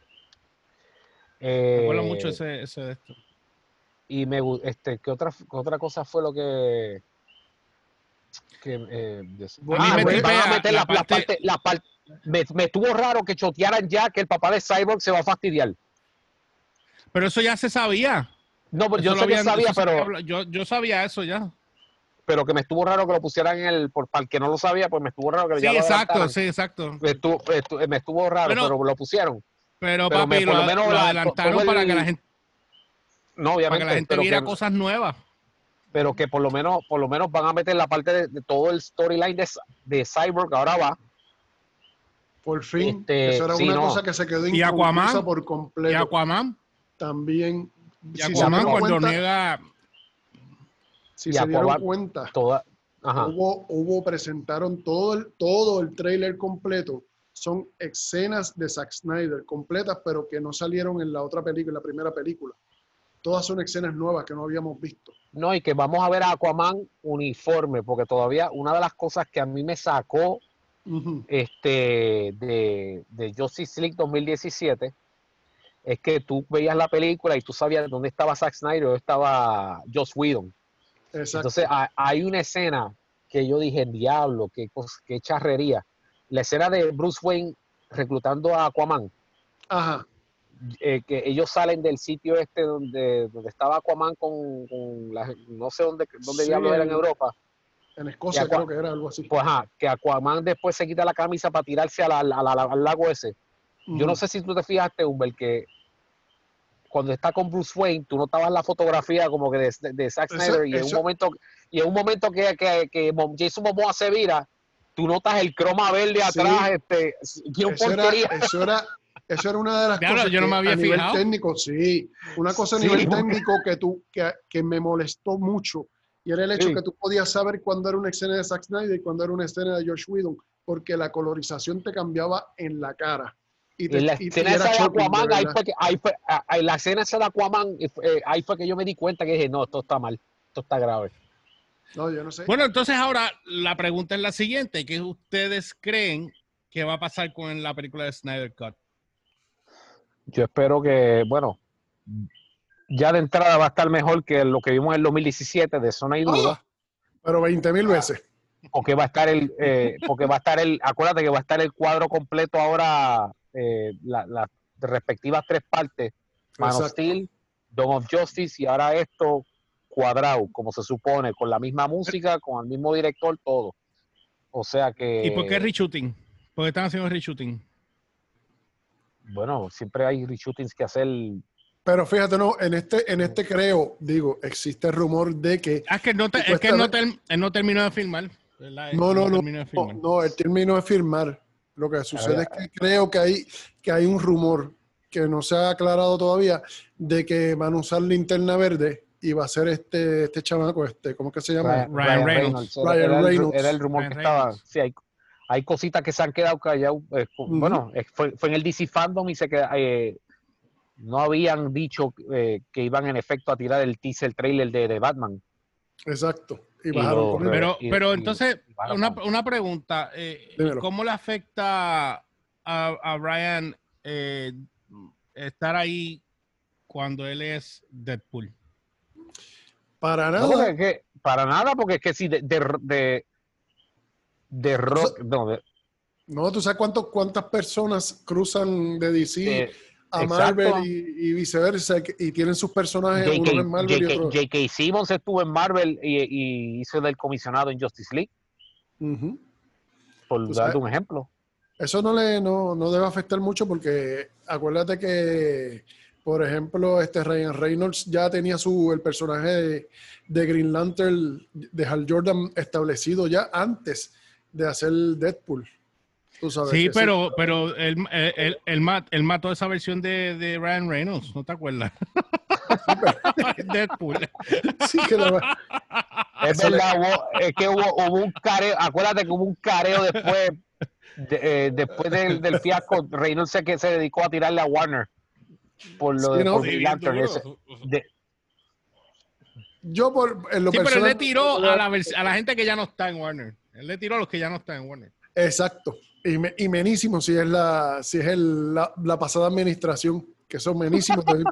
me acuerda mucho eh, ese, ese de esto. Y me este, ¿qué otra, otra cosa fue lo que. que eh, ah, me, van a meter la, parte, la parte, me, me, estuvo raro que chotearan ya que el papá de Cyborg se va a fastidiar. Pero eso ya se sabía. No, pues yo sabía, pero. Yo, yo sabía eso ya. Pero que me estuvo raro que lo pusieran en el. Por, para el que no lo sabía, pues me estuvo raro que sí, exacto, sí, exacto. Me estuvo, me estuvo raro, pero lo pusieron. Pero, papi, lo, adelantaron para que la gente. No, obviamente. Para que la gente viera cosas nuevas. Pero que por lo menos, por lo menos van a meter la parte de, todo el storyline de, de Cyborg, ahora va. Por fin. Este, eso era una cosa que se quedó inconclusa por completo. Y Aquaman. También y Aquaman cuando niega. Si se dieron cuenta, Hubo, hubo, presentaron todo el, todo el trailer completo. Son escenas de Zack Snyder completas, pero que no salieron en la otra película, en la primera película. Todas son escenas nuevas que no habíamos visto. No, y que vamos a ver a Aquaman uniforme, porque todavía una de las cosas que a mí me sacó este, de, de Justice League 2017 es que tú veías la película y tú sabías dónde estaba Zack Snyder o estaba Joss Whedon. Entonces hay una escena que yo dije, diablo, qué, qué charrería. La escena de Bruce Wayne reclutando a Aquaman. Ajá. Eh, que ellos salen del sitio este donde, donde estaba Aquaman con, la, no sé dónde, dónde diablo era en Europa. En Escocia creo que era algo así. Pues ajá, que Aquaman después se quita la camisa para tirarse al lago ese. Yo no sé si tú te fijaste, Humbert, que cuando está con Bruce Wayne, tú notabas la fotografía como que de, de Zack Snyder y en un momento y en un momento que, que, que Jason Momoa se vira, tú notas el croma verde atrás, este, eso era, eso era, eso era una de las cosas yo no me había a nivel técnico, sí, una cosa a nivel técnico que tú que, que, me molestó mucho y era el hecho que tú podías saber cuándo era una escena de Zack Snyder y cuándo era una escena de George Whedon, porque la colorización te cambiaba en la cara. Y, la escena esa de Aquaman, ahí fue, que, ahí fue la escena esa de Aquaman, eh, ahí fue que yo me di cuenta que dije, no, esto está mal, esto está grave. No, yo no sé. Bueno, entonces ahora la pregunta es la siguiente, ¿qué ustedes creen que va a pasar con la película de Snyder Cut? Yo espero que, bueno, ya de entrada va a estar mejor que lo que vimos en el 2017, de Zona y Duda. pero 20 mil veces. Porque va a estar el, eh, porque va a estar el, acuérdate que va a estar el cuadro completo ahora eh, las respectivas tres partes, Man of Steel, Dawn of Justice y ahora esto cuadrado, como se supone, con la misma música, con el mismo director, todo. O sea que... ¿Y por qué reshooting? ¿Por qué están haciendo reshooting? Bueno, siempre hay reshootings que hacer pero fíjate, no, en este, en este creo, digo, existe el rumor de que. Ah, es que, no es que no, él no terminó de filmar. No, no, no, no, no, él terminó de firmar. Lo que sucede es que creo que hay, que hay un rumor que no se ha aclarado todavía de que van a usar linterna verde y va a ser este, este chamaco, este, ¿cómo que se llama? Ryan, Reynolds. Ryan Reynolds. Era, el, rumor que estaba. Sí, hay, hay cositas que se han quedado calladas. Eh, bueno, fue, fue, en el DC Fandom y se queda, eh, no habían dicho eh, que iban en efecto a tirar el teaser trailer de, de Batman. Exacto pero, pero entonces, una, una, pregunta. Eh, ¿Cómo le afecta a, a Ryan eh, estar ahí cuando él es Deadpool? Para nada. para nada, porque es que si de, de, de, rock. No, no, tú sabes cuánto, cuántas personas cruzan de DC a Marvel y, viceversa, y tienen sus personajes uno en Marvel y otro. J.K. Simmons estuvo en Marvel y, hizo del comisionado en Justice League. Por darte un ejemplo. Eso no le no, no, debe afectar mucho porque acuérdate que, por ejemplo, este Ryan Reynolds ya tenía su el personaje de, de Green Lantern de Hal Jordan establecido ya antes de hacer Deadpool sí, pero, pero él, él, él, mató esa versión de, de, Ryan Reynolds, ¿no te acuerdas? Deadpool. Sí, que lo... Es verdad, es que hubo, hubo, un careo, acuérdate que hubo un careo después, de, eh, después del, del, fiasco, Reynolds se, que se dedicó a tirarle a Warner por lo de, no, de yo por en lo sí, pero él le tiró a la, a la gente que ya no está en Warner. Él le tiró a los que ya no están en Warner. Exacto. Y, me, y menísimo si es la si es el, la, la, pasada administración, que son menísimos de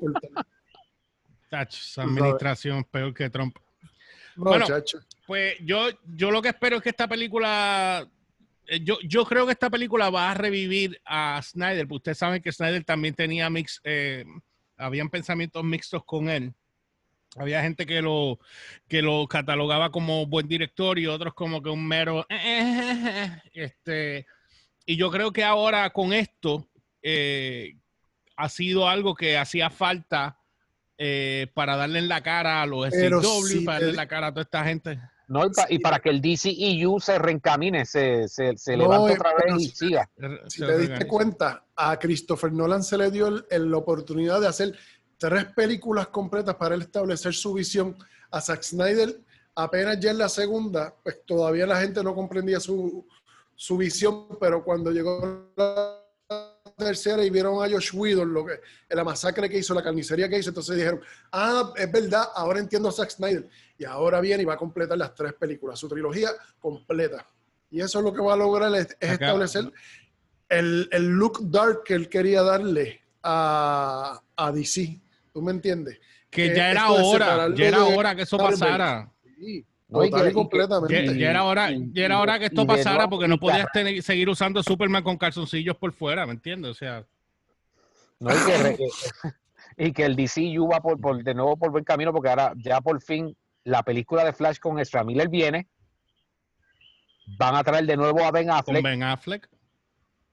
esa administración peor que Trump. bueno, pues yo, yo lo que espero es que esta película eh, yo, yo creo que esta película va a revivir a Snyder, porque ustedes saben que Snyder también tenía mix, eh, habían pensamientos mixtos con él. Había gente que lo, que lo catalogaba como buen director y otros como que un mero... este, y yo creo que ahora con esto eh, ha sido algo que hacía falta para darle en la cara a los SW, para darle en la cara a toda esta gente. No, y, para que el DCEU se reencamine, se, se, se levante otra vez y siga. Si te diste cuenta, a Christopher Nolan se le dio la oportunidad de hacer tres películas completas para él establecer su visión. A Zack Snyder, apenas ya en la segunda, pues todavía la gente no comprendía su, su visión, pero cuando llegó la tercera y vieron a Josh Whedon, lo que, la masacre que hizo, la carnicería que hizo, entonces dijeron, ah, es verdad, ahora entiendo a Zack Snyder. Y ahora viene y va a completar las tres películas, su trilogía completa. Y eso es lo que va a lograr es, establecer el, el, look dark que él quería darle a, a DC. ¿Tú me entiendes? Que, ya era hora, ya era hora que eso pasara. Sí. Completamente. Ya, era hora, ya era hora que esto pasara porque no podías seguir usando Superman con calzoncillos por fuera, ¿me entiendes? O sea. No, y, que, y que el DCU va por, por, de nuevo por buen camino porque ahora ya por fin la película de Flash con Ezra Miller viene. Van a traer de nuevo a Ben Affleck. Ben Affleck.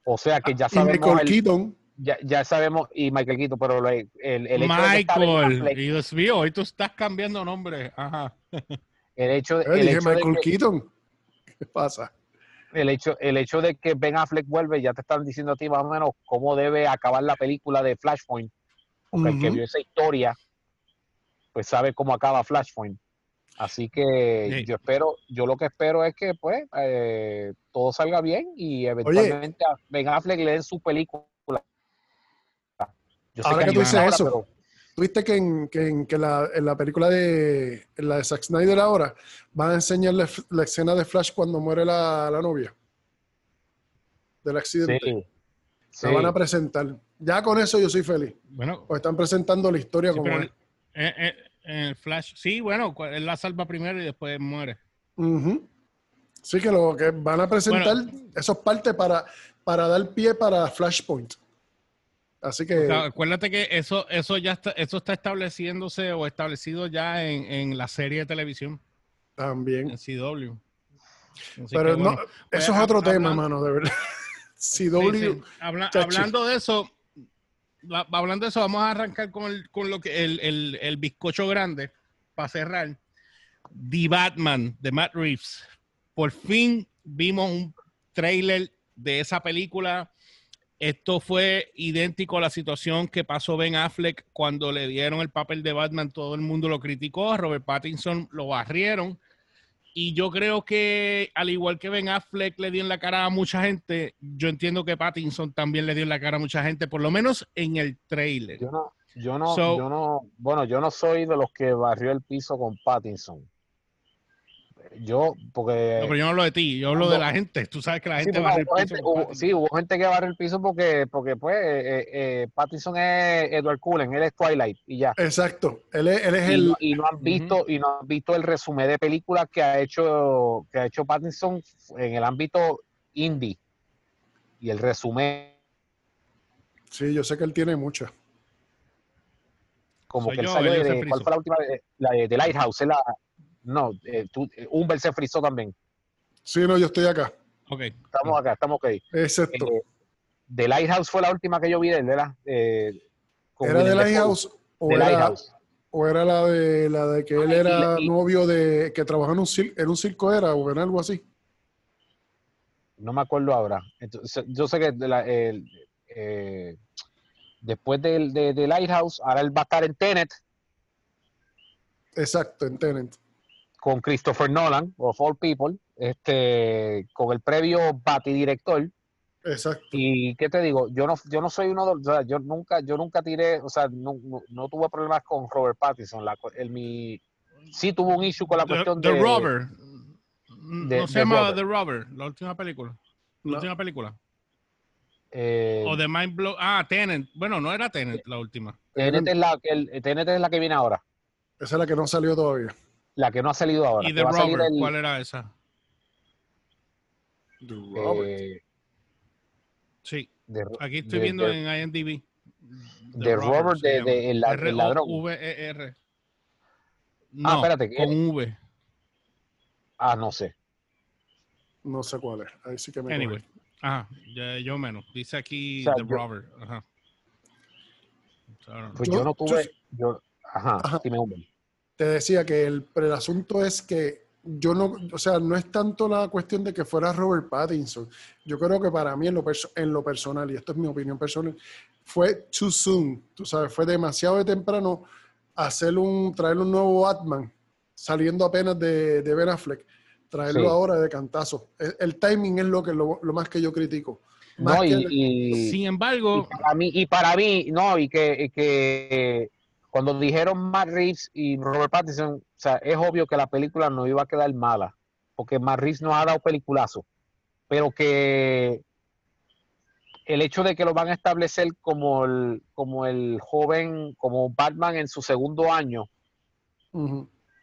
O sea que ya sabemos. Y Michael Keaton. Ya, ya, sabemos, y Michael Keaton, pero el, el, hecho Michael, de Dios mío, hoy tú estás cambiando nombre. Ajá. El hecho, el dije Michael Keaton. ¿Qué pasa? El hecho, el hecho de que Ben Affleck vuelve, ya te están diciendo a ti más o menos cómo debe acabar la película de Flashpoint. Porque el que vio esa historia, pues sabe cómo acaba Flashpoint. Así que yo espero, yo lo que espero es que pues eh, todo salga bien y eventualmente a Ben Affleck le den su película. ahora que, tú dices eso, ¿tuviste que, en, que, la, en la película de, la de Zack Snyder ahora van a enseñar la, escena de Flash cuando muere la, novia del accidente? Sí, Se van a presentar. Ya con eso yo soy feliz. Bueno, pues están presentando la historia como es. En Flash. Sí, bueno, él la salva primero y después muere. Sí, que lo que van a presentar, eso es parte para, para dar pie para Flashpoint. Así que. acuérdate que eso, eso ya está, eso está estableciéndose o establecido ya en, la serie de televisión. También. En CW. Pero no, pues, eso es otro tema, mano, de verdad. CW. hablando de eso, hablando de eso, vamos a arrancar con, lo que el, bizcocho grande para cerrar. The Batman de Matt Reeves. Por fin vimos un trailer de esa película. Esto fue idéntico a la situación que pasó Ben Affleck cuando le dieron el papel de Batman. Todo el mundo lo criticó. Robert Pattinson lo barrieron. Y yo creo que, al igual que Ben Affleck le dio en la cara a mucha gente, yo entiendo que Pattinson también le dio en la cara a mucha gente, por lo menos en el trailer. Yo no, yo no, yo no, bueno, yo no soy de los que barrió el piso con Pattinson yo, porque... No, pero yo no hablo de ti, yo hablo de la gente. Tú sabes que la gente sí, barre el piso. sí, hubo gente que barre el piso porque, porque pues, eh, eh, Pattinson es Edward Cullen, él es Twilight y ya. Exacto, él es, él es el... Y no han visto, y no han visto el resumen de películas que ha hecho, que ha hecho Pattinson en el ámbito indie. Y el resumen... Sí, yo sé que él tiene muchas. Como que él salió de, ¿cuál fue la última? La de, de Lighthouse, es la, no, eh, tú, eh, Humber se frizó también. Sí, no, yo estoy acá. Ok. Estamos acá, estamos ok. Exacto. Eh, The Lighthouse fue la última que yo vi de la. Eh, ¿Era The Lighthouse? O, era, Lighthouse. ¿O era la de la de que él era novio de. que trabajaba en un, circo, en un circo era o en algo así? No me acuerdo ahora. Entonces, yo sé que la, eh, después de, de, de, Lighthouse, ahora él va a estar en Tenet. Exacto, en Tenet con Christopher Nolan, of all people, este, con el previo director. Exacto. Y qué te digo, yo no, yo no soy uno de, o sea, yo nunca, yo nunca tiré, o sea, no, no, tuve problemas con Robert Pattinson. La, el, mi, sí tuvo un issue con la cuestión de. The Robber. no se llama The Robber, la última película. La última película. Eh, o The Mind Blow. Ah, Tenet. Bueno, no era Tenet la última. Tenet es la, el, Tenet es la que viene ahora. Esa es la que no salió todavía. La que no ha salido ahora. ¿Y The Robert? ¿Cuál era esa? The Robert. Eh, sí. Aquí estoy viendo en IMDb. De Robert, de, el, ladrón. V E R. ah, espérate. Con V. Ah, no sé. No sé cuál es. Ahí sí que me. Anyway. Ajá, yo menos. Dice aquí The Robert. Ajá. Pues yo, no tuve. Yo, ajá, ajá. Te decía que el, el asunto es que yo no, o sea, no es tanto la cuestión de que fuera Robert Pattinson. Yo creo que para mí en lo, en lo personal, y esto es mi opinión personal, fue too soon, tú sabes, fue demasiado de temprano hacer un, traer un nuevo Batman saliendo apenas de, de Ben Affleck, traerlo ahora de cantazo. El, timing es lo que lo, más que yo critico. no, y, sin embargo, y para mí, y para mí, no, y que, que cuando dijeron Matt Reeves y Robert Pattinson, o sea, es obvio que la película no iba a quedar mala, porque Matt Reeves no ha dado peliculazo, pero que el hecho de que lo van a establecer como el, como el joven, como Batman en su segundo año,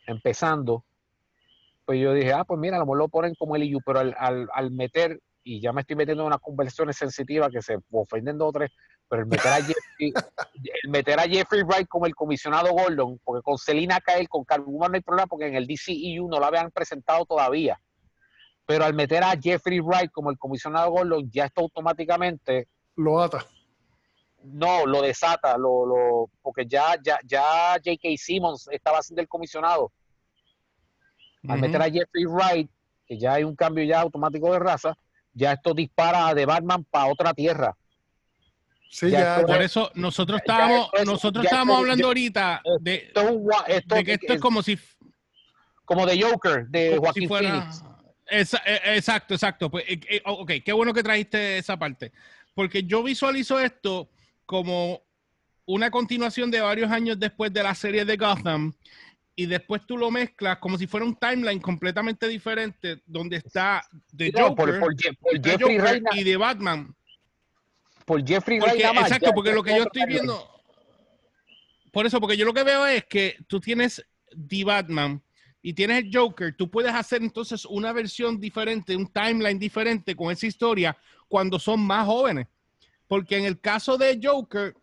empezando, pues yo dije, ah, pues mira, a lo mejor lo ponen como el IU, pero al, al, meter, y ya me estoy metiendo en unas conversiones sensitivas que se ofenden dos o tres, pero el meter a Jeffrey, el meter a Jeffrey Wright como el comisionado Gordon, porque con Selina Kyle, con Carmen no hay problema porque en el DCEU no la habían presentado todavía. Pero al meter a Jeffrey Wright como el comisionado Gordon, ya esto automáticamente lo ata. No, lo desata, lo, lo, porque ya, ya, ya J.K. Simmons estaba siendo el comisionado. Al meter a Jeffrey Wright, que ya hay un cambio ya automático de raza, ya esto dispara de Batman para otra tierra por eso nosotros estábamos, nosotros estábamos hablando ahorita de, que esto es como si como de Joker de Joaquín Phoenix. E, exacto, exacto. Pues, eh, eh, ok, qué bueno que trajiste esa parte. Porque yo visualizo esto como una continuación de varios años después de la serie de Gotham y después tú lo mezclas como si fuera un timeline completamente diferente donde está de Joker, y de Batman por Jeffrey porque, Exacto, porque lo que yo estoy viendo. Por eso, porque yo lo que veo es que tú tienes The Batman y tienes el Joker, tú puedes hacer entonces una versión diferente, un timeline diferente con esa historia cuando son más jóvenes. Porque en el caso de Joker,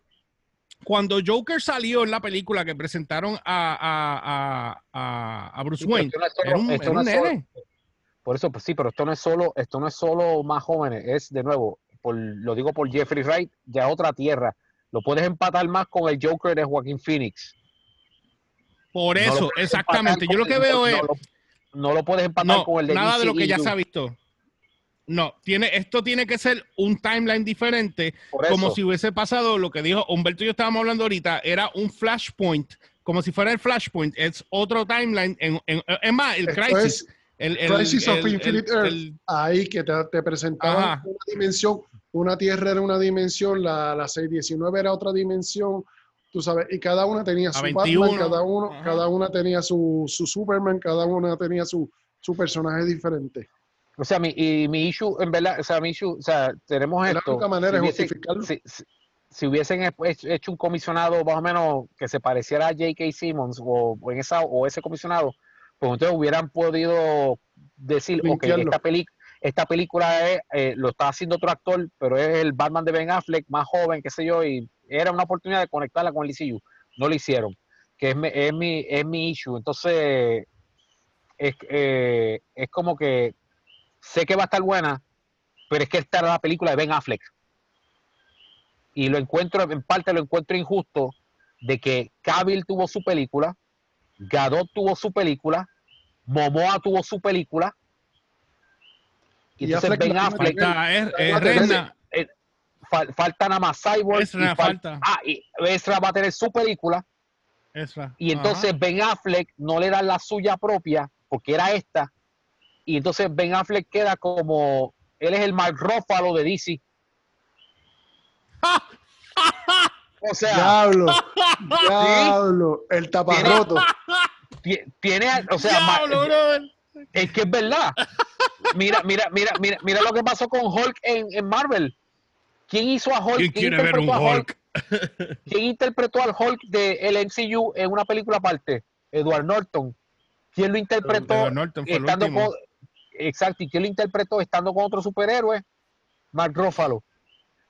cuando Joker salió en la película que presentaron a, a, Bruce Wayne, era un, nene. por eso, pues sí, pero esto no es solo, esto no es solo más jóvenes, es de nuevo, lo digo por Jeffrey Wright, ya otra tierra. Lo puedes empatar más con el Joker de Joaquín Phoenix. Por eso, exactamente. Yo lo que veo es. No lo, puedes empatar con el de Nada de lo que ya se ha visto. No, tiene, esto tiene que ser un timeline diferente, como si hubiese pasado lo que dijo Humberto y yo estábamos hablando ahorita, era un flashpoint, como si fuera el flashpoint, es otro timeline, en, es más, el crisis. El, Crisis of Infinite Earth, ahí que te, te presentaban una dimensión, una Tierra era una dimensión, la, la 619 era otra dimensión, tú sabes, y cada una tenía su Batman, cada, uno, cada una tenía su, su, Superman, cada una tenía su, su personaje diferente. O sea, mi, y mi issue, en verdad, o sea, mi issue, o sea, tenemos esto. La única manera si justificarlo. Si, hubiesen hecho un comisionado más o menos que se pareciera a J.K. Simmons o, en esa, o ese comisionado, pues ustedes hubieran podido decir, ok, esta, esta película eh, lo está haciendo otro actor, pero es el Batman de Ben Affleck, más joven, qué sé yo, y era una oportunidad de conectarla con el ICU. No lo hicieron, que es, mi, es issue. Entonces, es, eh, es como que sé que va a estar buena, pero es que esta era la película de Ben Affleck. Y lo encuentro, en parte lo encuentro injusto, de que Cavill tuvo su película, Gadot tuvo su película, Momoa tuvo su película. Y, entonces Ben Affleck. falta nada más Cyborg. Ezra, falta. Ah, y Ezra va a tener su película. Y entonces Ben Affleck no le da la suya propia, porque era esta. Y entonces Ben Affleck queda como. Él es el Mark Ruffalo de DC. o sea. Diablo. Diablo. El taparroto tiene, o sea, es que es verdad. Mira, mira, mira, mira, mira lo que pasó con Hulk en, Marvel. ¿Quién hizo a Hulk? ¿Quién, quiere ver un Hulk? ¿Quién interpretó al Hulk del MCU en una película aparte? Edward Norton. ¿Quién lo interpretó estando con, exacto, y quién lo interpretó estando con otro superhéroe? Mark Ruffalo.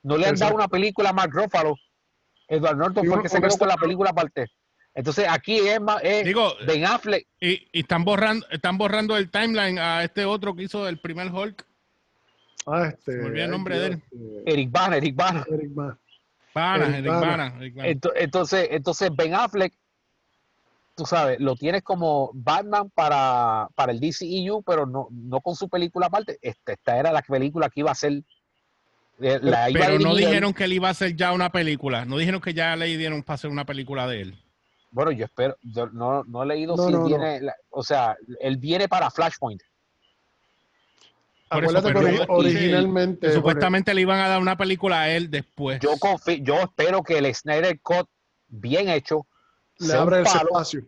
No le han dado una película a Mark Ruffalo. Edward Norton fue el que se quedó con la película aparte. Entonces aquí es, más, Digo, Ben Affleck. Y, están borrando están borrando el timeline a este otro que hizo el primer Hulk. Ah, este. Me el nombre de él. Eric Bana, Eric Bana. Eric Bana. Eric Bana. Entonces, entonces Ben Affleck, tú sabes, lo tienes como Batman para, para el DCEU, pero no, no con su película aparte. Esta, esta era la película que iba a ser eh, pero no dijeron que él iba a hacer ya una película. No dijeron que ya le dieron para hacer una película de él. Bueno, yo espero, yo no, no he leído si viene, o sea, él viene para Flashpoint. Acuérdate que originalmente. supuestamente le iban a dar una película a él después. Yo confío, yo espero que el Snyder Cut bien hecho le abra el espacio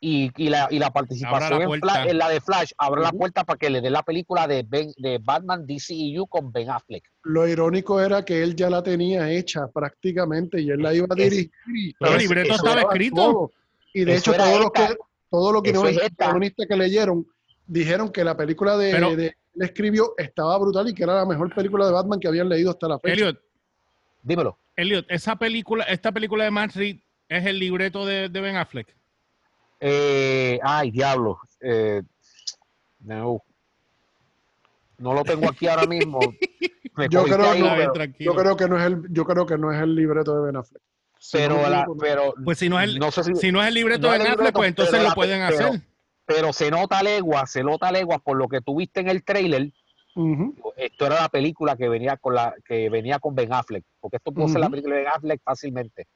y, y, la, y la participación en, la de Flash abre la puerta para que le dé la película de, ben, de Batman DCEU con Ben Affleck. Lo irónico era que él ya la tenía hecha prácticamente y él la iba a dirigir. Pero el libreto estaba escrito. Y de hecho, todos los que, todos los que que leyeron dijeron que la película de, él escribió estaba brutal y que era la mejor película de Batman que habían leído hasta la fecha. Elliot, dímelo. Elliot, esa película, esta película de Matt Reed es el libreto de Ben Affleck. Eh, ay, diablo. Eh, no. no lo tengo aquí ahora mismo. yo, creo, yo, creo, que no es el, yo creo que no es el libreto de Ben Affleck. pero, pero pues si no es el, no si, no es el libreto de Ben Affleck, pues entonces lo pueden hacer. Pero se nota legua, se nota legua por lo que tuviste en el trailer. Esto era la película que venía con la que venía con Ben Affleck, porque esto puede ser la película de Ben Affleck fácilmente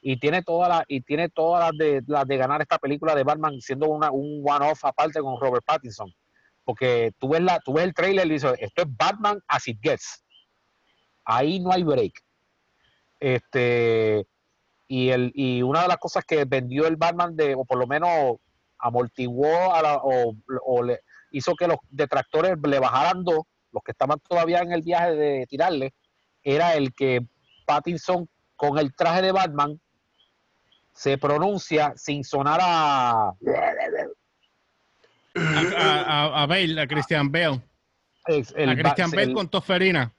y tiene todas las y tiene todas las de las de ganar esta película de Batman siendo una, un one off aparte con Robert Pattinson. Porque tú ves la tú ves el trailer y dices esto es Batman as it gets. Ahí no hay break. Este y el y una de las cosas que vendió el Batman de o por lo menos amortiguó a la, o, o le hizo que los detractores le bajaran dos los que estaban todavía en el viaje de tirarle era el que Pattinson con el traje de Batman se pronuncia sin sonar a... A, a, Bale, a Christian Bale. a Christian Bale con toferina.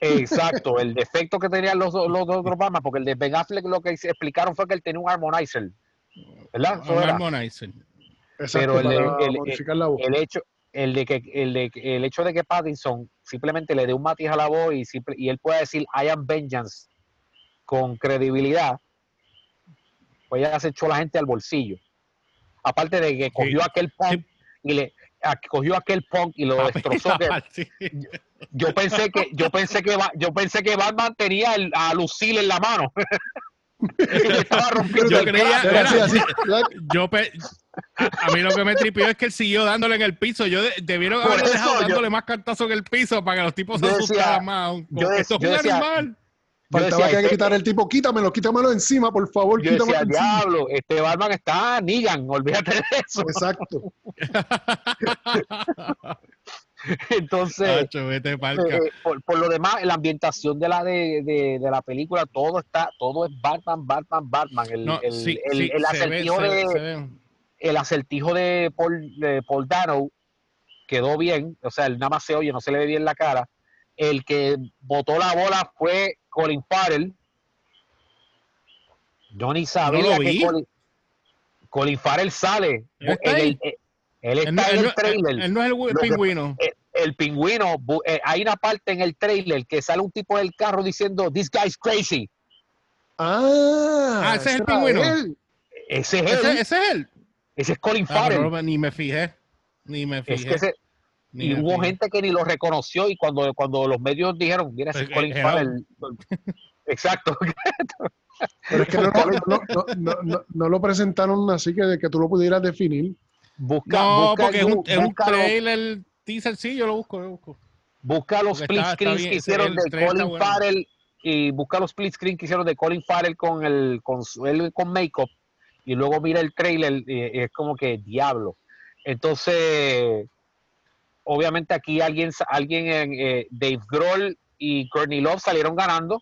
Exacto, el defecto que tenían los, los otros Batman, porque el de Ben Affleck lo que explicaron fue que él tenía un harmonizer. ¿Verdad? Un harmonizer. Pero el, el, hecho, el de que el, de, el hecho de que Pattinson simplemente le dé un matiz a la voz y, y él pueda decir I am vengeance con credibilidad, pues ya se echó la gente al bolsillo. Aparte de que cogió aquel punk y le cogió aquel punk y lo destrozó. yo pensé que yo pensé que yo pensé que Batman tenía a Lucille en la mano. yo creía, yo a mí lo que me tripió es que él siguió dándole en el piso. Yo debieron haber dejado dándole más cartazo en el piso para que los tipos se asustaran más. Yo, Esto es un animal. Faltaba que quitar el tipo, quítamelo, quítamelo encima, por favor. Yo decía, diablo, este Batman está Nigan, olvídate de eso. Exacto. Entonces, eh, eh, por, lo demás, la ambientación de la de, la película, todo está, todo es Batman, Batman, Batman. El, el, acertijo de el acertijo de Paul, de Paul Dano quedó bien, o sea, él nada más se oye, no se le ve bien la cara. El que botó la bola fue Colin Farrell. Yo ni sabía que Colin, Farrell sale. Él está, en el, trailer. Él, no es el pingüino. El, pingüino, eh, hay una parte en el trailer que sale un tipo del carro diciendo, This guy's crazy. Ah, ah ese es el pingüino. Ese es él. Ese, es él. Ese es Colin ah, Farrell. ni me fijé. Ni me fijé. Y hubo gente que ni lo reconoció y cuando, cuando los medios dijeron, mira, ese es pues, Colin eh, Farrell. Exacto. Pero es que no, lo presentaron así que, que tú lo pudieras definir. Busca, no, porque es un, es un trailer teaser, sí, yo lo busco, lo busco. Busca los split screens que hicieron de Colin Farrell y busca los split screens que hicieron de Colin Farrell con el con, él, con make-up y luego mira el trailer y, es como que diablo. Entonces, obviamente aquí alguien, alguien en eh, Dave Grohl y Courtney Love salieron ganando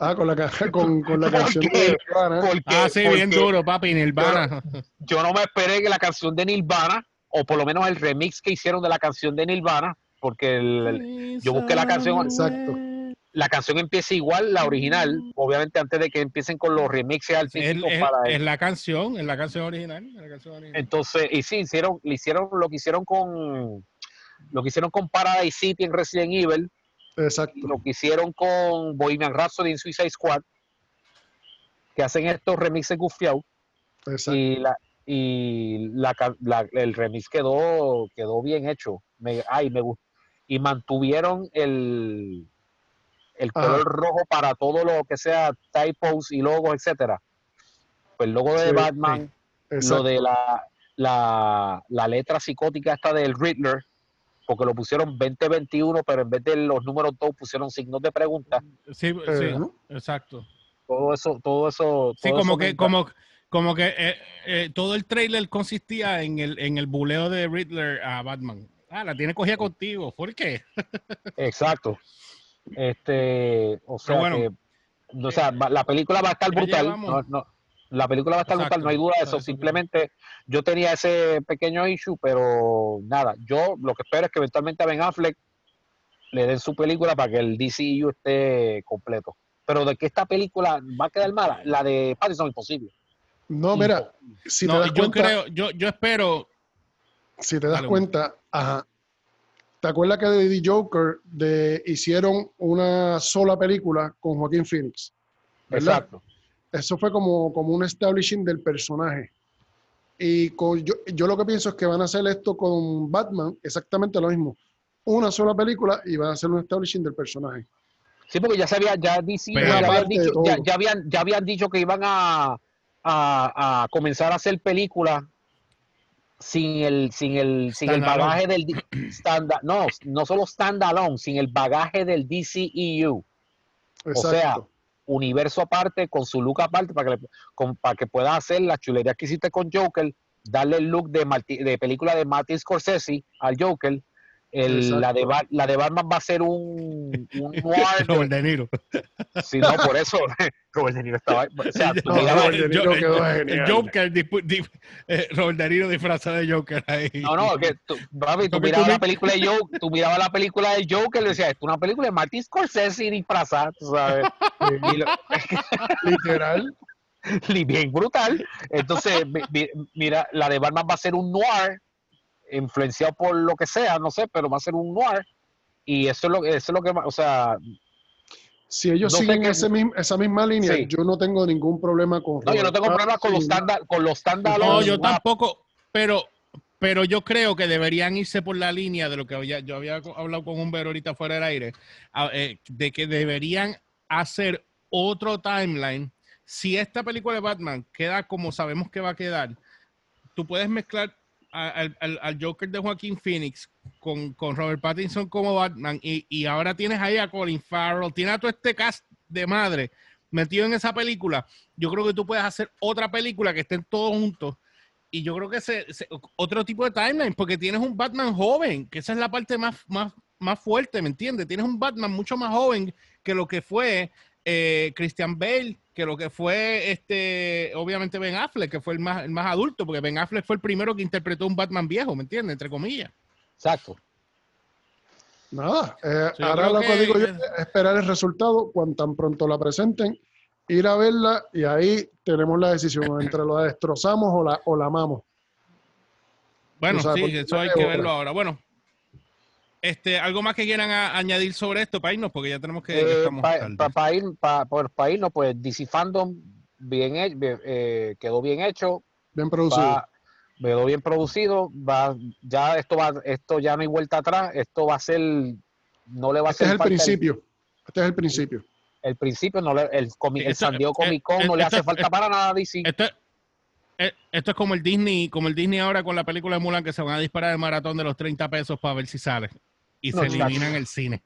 Ah, con la, con, con la canción de Nirvana. ah, sí, bien duro, papi, Nirvana. Yo, no me esperé que la canción de Nirvana, o por lo menos el remix que hicieron de la canción de Nirvana, porque yo busqué la canción. Exacto. La canción empieza igual, la original, obviamente antes de que empiecen con los remixes artísticos es, para es la canción, es la canción original, la canción original. Entonces, y sí, hicieron, le hicieron lo que hicieron con lo que hicieron con Paradise City en Resident Evil, Exacto. lo que hicieron con Bohemian Rhapsody en Suicide Squad, que hacen estos remixes gufiados. Y, la, y la, el remix quedó, quedó bien hecho. Me, ay, me Y mantuvieron el, el color rojo para todo lo que sea typos y logos, etcétera. Pues el logo de Batman, lo de la, la, la letra psicótica esta del Riddler, porque lo pusieron 2021, pero en vez de los números dos pusieron signos de pregunta. Sí, sí, exacto. Todo eso, todo eso. sí, como que, como, como que eh, eh, todo el trailer consistía en el, en el buleo de Riddler a Batman. Ah, la tiene cogida contigo. ¿Por qué? exacto. Este, o sea, o sea, la película va a estar brutal. No, la película va a estar brutal, no hay duda de eso. Simplemente yo tenía ese pequeño issue, pero nada, yo lo que espero es que eventualmente a Ben Affleck le den su película para que el DCU esté completo. Pero de que esta película va a quedar mala, la de Pattinson imposible. No, mira, si te das yo creo, yo, yo espero. Si te das cuenta, ajá. ¿Te acuerdas que de The Joker de, hicieron una sola película con Joaquín Phoenix? Exacto eso fue como, como un establishing del personaje. Y con, yo, yo lo que pienso es que van a hacer esto con Batman, exactamente lo mismo. Una sola película y van a hacer un establishing del personaje. Sí, porque ya sabía, ya DC, ya, habían dicho, ya, habían, ya habían dicho que iban a, a, a comenzar a hacer películas sin el, sin el, sin el bagaje del stand no, no solo standalone, sin el bagaje del DCEU. Exacto. O sea, universo aparte, con su look aparte, para que, para que pueda hacer la chulería que hiciste con Joker, darle el look de, de película de Martin Scorsese al Joker la, de, la de Batman va a ser un, un noir. Robert De Niro. Sí, no, por eso Robert De Niro estaba. O sea, tú mirabas, el, el, Joker, eh, Robert De Niro disfrazado de Joker ahí. No, no, que tú, tú mirabas la película de Joker, tú mirabas la película de Joker y decías, esto es una película de Martin Scorsese disfrazada, tú sabes. Literal. Bien brutal. Entonces, mira, la de Batman va a ser un noir influenciado por lo que sea, no sé, pero va a ser un noir. Y eso es lo, eso es lo que, o sea... Si ellos siguen ese esa misma línea, yo no tengo ningún problema con... No, yo no tengo problema con los stand con los No, yo tampoco, pero pero yo creo que deberían irse por la línea de lo que yo había hablado con un ver ahorita fuera del aire, eh, de que deberían hacer otro timeline. Si esta película de Batman queda como sabemos que va a quedar, tú puedes mezclar al, al, Joker de Joaquín Phoenix con, con Robert Pattinson como Batman y, y, ahora tienes ahí a Colin Farrell, tienes a todo este cast de madre metido en esa película, yo creo que tú puedes hacer otra película que estén todos juntos y yo creo que ese, otro tipo de timeline, porque tienes un Batman joven, que esa es la parte más, más, más fuerte, ¿me entiendes? Tienes un Batman mucho más joven que lo que fue eh, Christian Bale, que lo que fue este, obviamente Ben Affleck, que fue el más, el más adulto, porque Ben Affleck fue el primero que interpretó un Batman viejo, ¿me entiendes? Entre comillas. Exacto. Nada, eh, ahora lo que, digo yo es esperar el resultado, cuando tan pronto la presenten, ir a verla y ahí tenemos la decisión entre lo destrozamos o la, o la amamos. Bueno, sí, eso hay que verlo ahora. Bueno, este, ¿Algo más que quieran añadir sobre esto para irnos? Porque ya tenemos que... Eh, para ir, pa, irnos, pues DC Fandom bien, eh, quedó bien hecho. Bien producido. quedó bien producido. Va, ya esto va, esto ya no hay vuelta atrás. Esto va a ser, no le va a este ser. Es el principio. este es el principio. El principio, no le, el, el San Diego eh, Comic Con no le hace falta para nada a DC. Esto, esto es como el Disney, como el Disney ahora con la película de Mulan que se van a disparar el maratón de los 30 pesos para ver si sale y se eliminan el cine.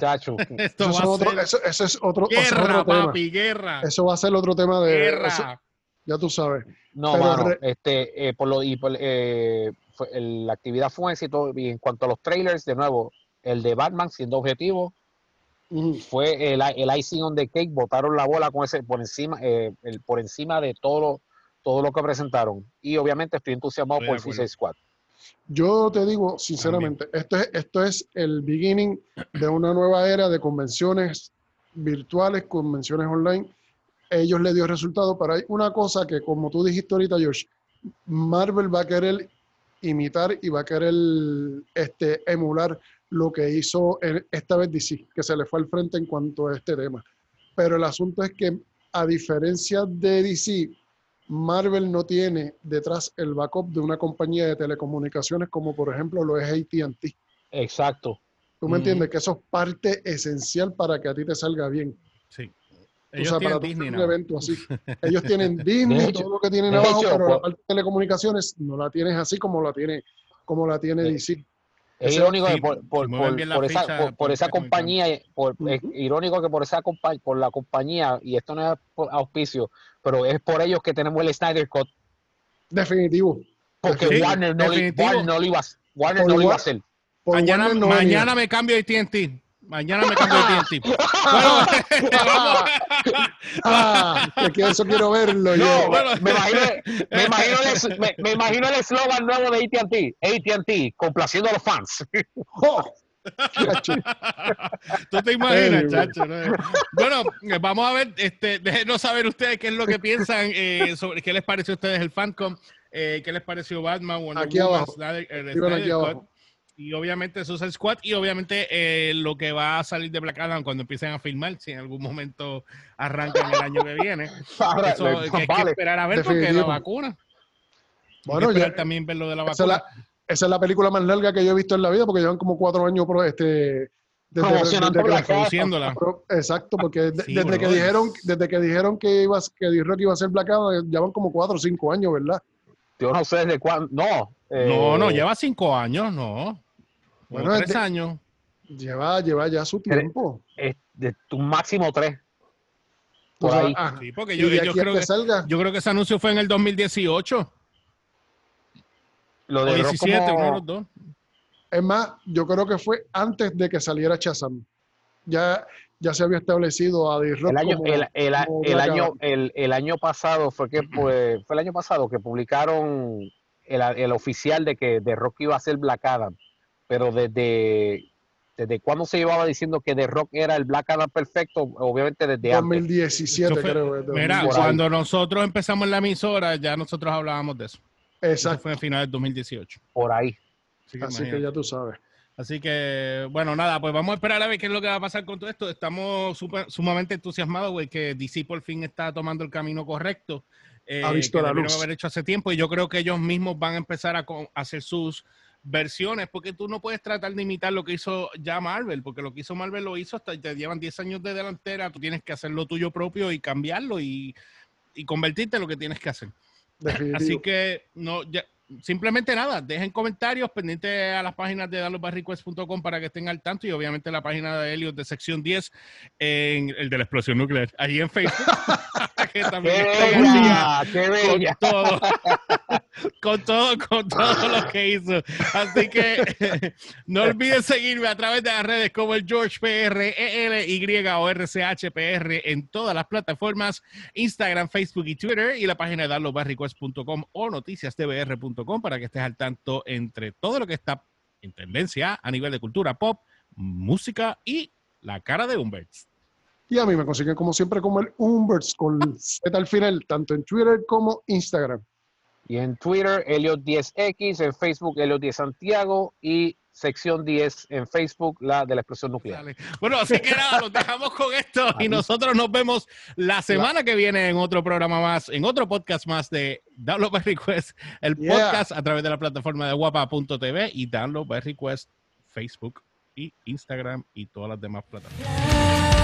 Chacho. eso, es otro, eso, es otro, guerra, papi, guerra. Eso va a ser otro tema de guerra. ya tú sabes. No, mano, este, eh, por lo, y por, eh, la actividad fue un éxito. Y en cuanto a los trailers, de nuevo, el de Batman siendo objetivo, fue el, el, icing on the cake, botaron la bola con ese por encima, eh, el, por encima de todo lo, todo lo que presentaron. Y obviamente estoy entusiasmado por el Suicide Squad. Yo te digo, sinceramente, esto es, esto es el beginning de una nueva era de convenciones virtuales, convenciones online. Ellos le dio resultado, pero hay una cosa que, como tú dijiste ahorita, George, Marvel va a querer imitar y va a querer este, emular lo que hizo esta vez DC, que se le fue al frente en cuanto a este tema. Pero el asunto es que, a diferencia de DC, Marvel no tiene detrás el backup de una compañía de telecomunicaciones como por ejemplo lo es ATT. Exacto. ¿Tú me entiendes? Que eso es parte esencial para que a ti te salga bien. Sí. Ellos o sea, para Disney, un evento así. Ellos tienen Disney, todo lo que tienen abajo, pero la parte de telecomunicaciones no la tienes así como la tiene, como la tiene DC. Es irónico que por, por, por, esa, por, esa compañía, es irónico que por esa por la compañía, y esto no es por auspicio, pero es por ellos que tenemos el Snyder Cut. Definitivo. Porque Warner, no, Warner, no, lo iba, Warner no lo iba a hacer. Mañana, mañana me cambio de TNT. Mañana me cambio de TNT. bueno, ah, que eso quiero verlo. yo. me, imagino, me, imagino el, me, me imagino el eslogan nuevo de AT&T. AT&T, complaciendo a los fans. Tú te imaginas, chacho. Bueno, vamos a ver, este, déjenos saber ustedes qué es lo que piensan eh, sobre qué les pareció a ustedes el Fancom, eh, qué les pareció Batman, Wonder aquí Woman, abajo. aquí abajo y obviamente Suicide Squad y obviamente eh, lo que va a salir de Black Adam cuando empiecen a filmar, si en algún momento arrancan el año que viene. Eso que hay que esperar a ver porque la vacuna. Bueno, ya, también ver lo de la vacuna. Esa es, la, película más larga que yo he visto en la vida porque llevan como cuatro años por este desde, desde, Exacto, porque desde que dijeron, desde que dijeron que iba, que D-Rock iba a ser Black Adam, llevan como cuatro o cinco años, ¿verdad? Yo no sé desde cuándo. No. no, no, eh, lleva cinco años, no. Bueno, tres años. Lleva, lleva ya su tiempo. de tu máximo tres. Por ahí. Ah, sí, porque yo, yo creo que, yo creo que ese anuncio fue en el 2018. Lo de 17, uno de los dos. Es más, yo creo que fue antes de que saliera Shazam. Ya, ya se había establecido a el año, el, el, año, el, año pasado fue que pues, fue el año pasado que publicaron el, oficial de que de Rock iba a ser Black Adam pero desde, desde cuándo se llevaba diciendo que The Rock era el Black Adam perfecto, obviamente desde 2017 antes. creo. Mira, cuando nosotros empezamos la emisora, ya nosotros hablábamos de eso. Exacto. fue en final del 2018. Por ahí. Así, que, ya tú sabes. Así que, bueno, nada, pues vamos a esperar a ver qué es lo que va a pasar con todo esto. Estamos sumamente entusiasmados, güey, que DC por fin está tomando el camino correcto. Eh, ha visto la luz. haber hecho hace tiempo y yo creo que ellos mismos van a empezar a hacer sus versiones, porque tú no puedes tratar de imitar lo que hizo ya Marvel, porque lo que hizo Marvel lo hizo hasta te llevan 10 años de delantera, tú tienes que hacer lo tuyo propio y cambiarlo y, y convertirte en lo que tienes que hacer. Así que no, ya, simplemente nada, dejen comentarios pendientes a las páginas de dalosbarrequest.com para que estén al tanto y obviamente la página de Helios de sección 10 en el de la explosión nuclear, ahí en Facebook. que también qué con todo, con todo, con todo lo que hizo. Así que no olviden seguirme a través de las redes como el George PR, e Y o RCHPR en todas las plataformas, Instagram, Facebook y Twitter y la página de dalosbarrequest.com o noticiasdbr.com para que estés al tanto entre todo lo que está en tendencia a nivel de cultura pop, música y la cara de Umberts. Y a mí me consiguen como siempre como el Umberts con Z al final, tanto en Twitter como Instagram. Y en Twitter, Elliot10X, en Facebook, Elliot10 Santiago y sección 10 en Facebook, la de la explosión nuclear. Bueno, así que nada, nos dejamos con esto y nosotros nos vemos la semana que viene en otro programa más, en otro podcast más de Download by Request, el podcast a través de la plataforma de guapa.tv y Download by Request, Facebook y Instagram y todas las demás plataformas.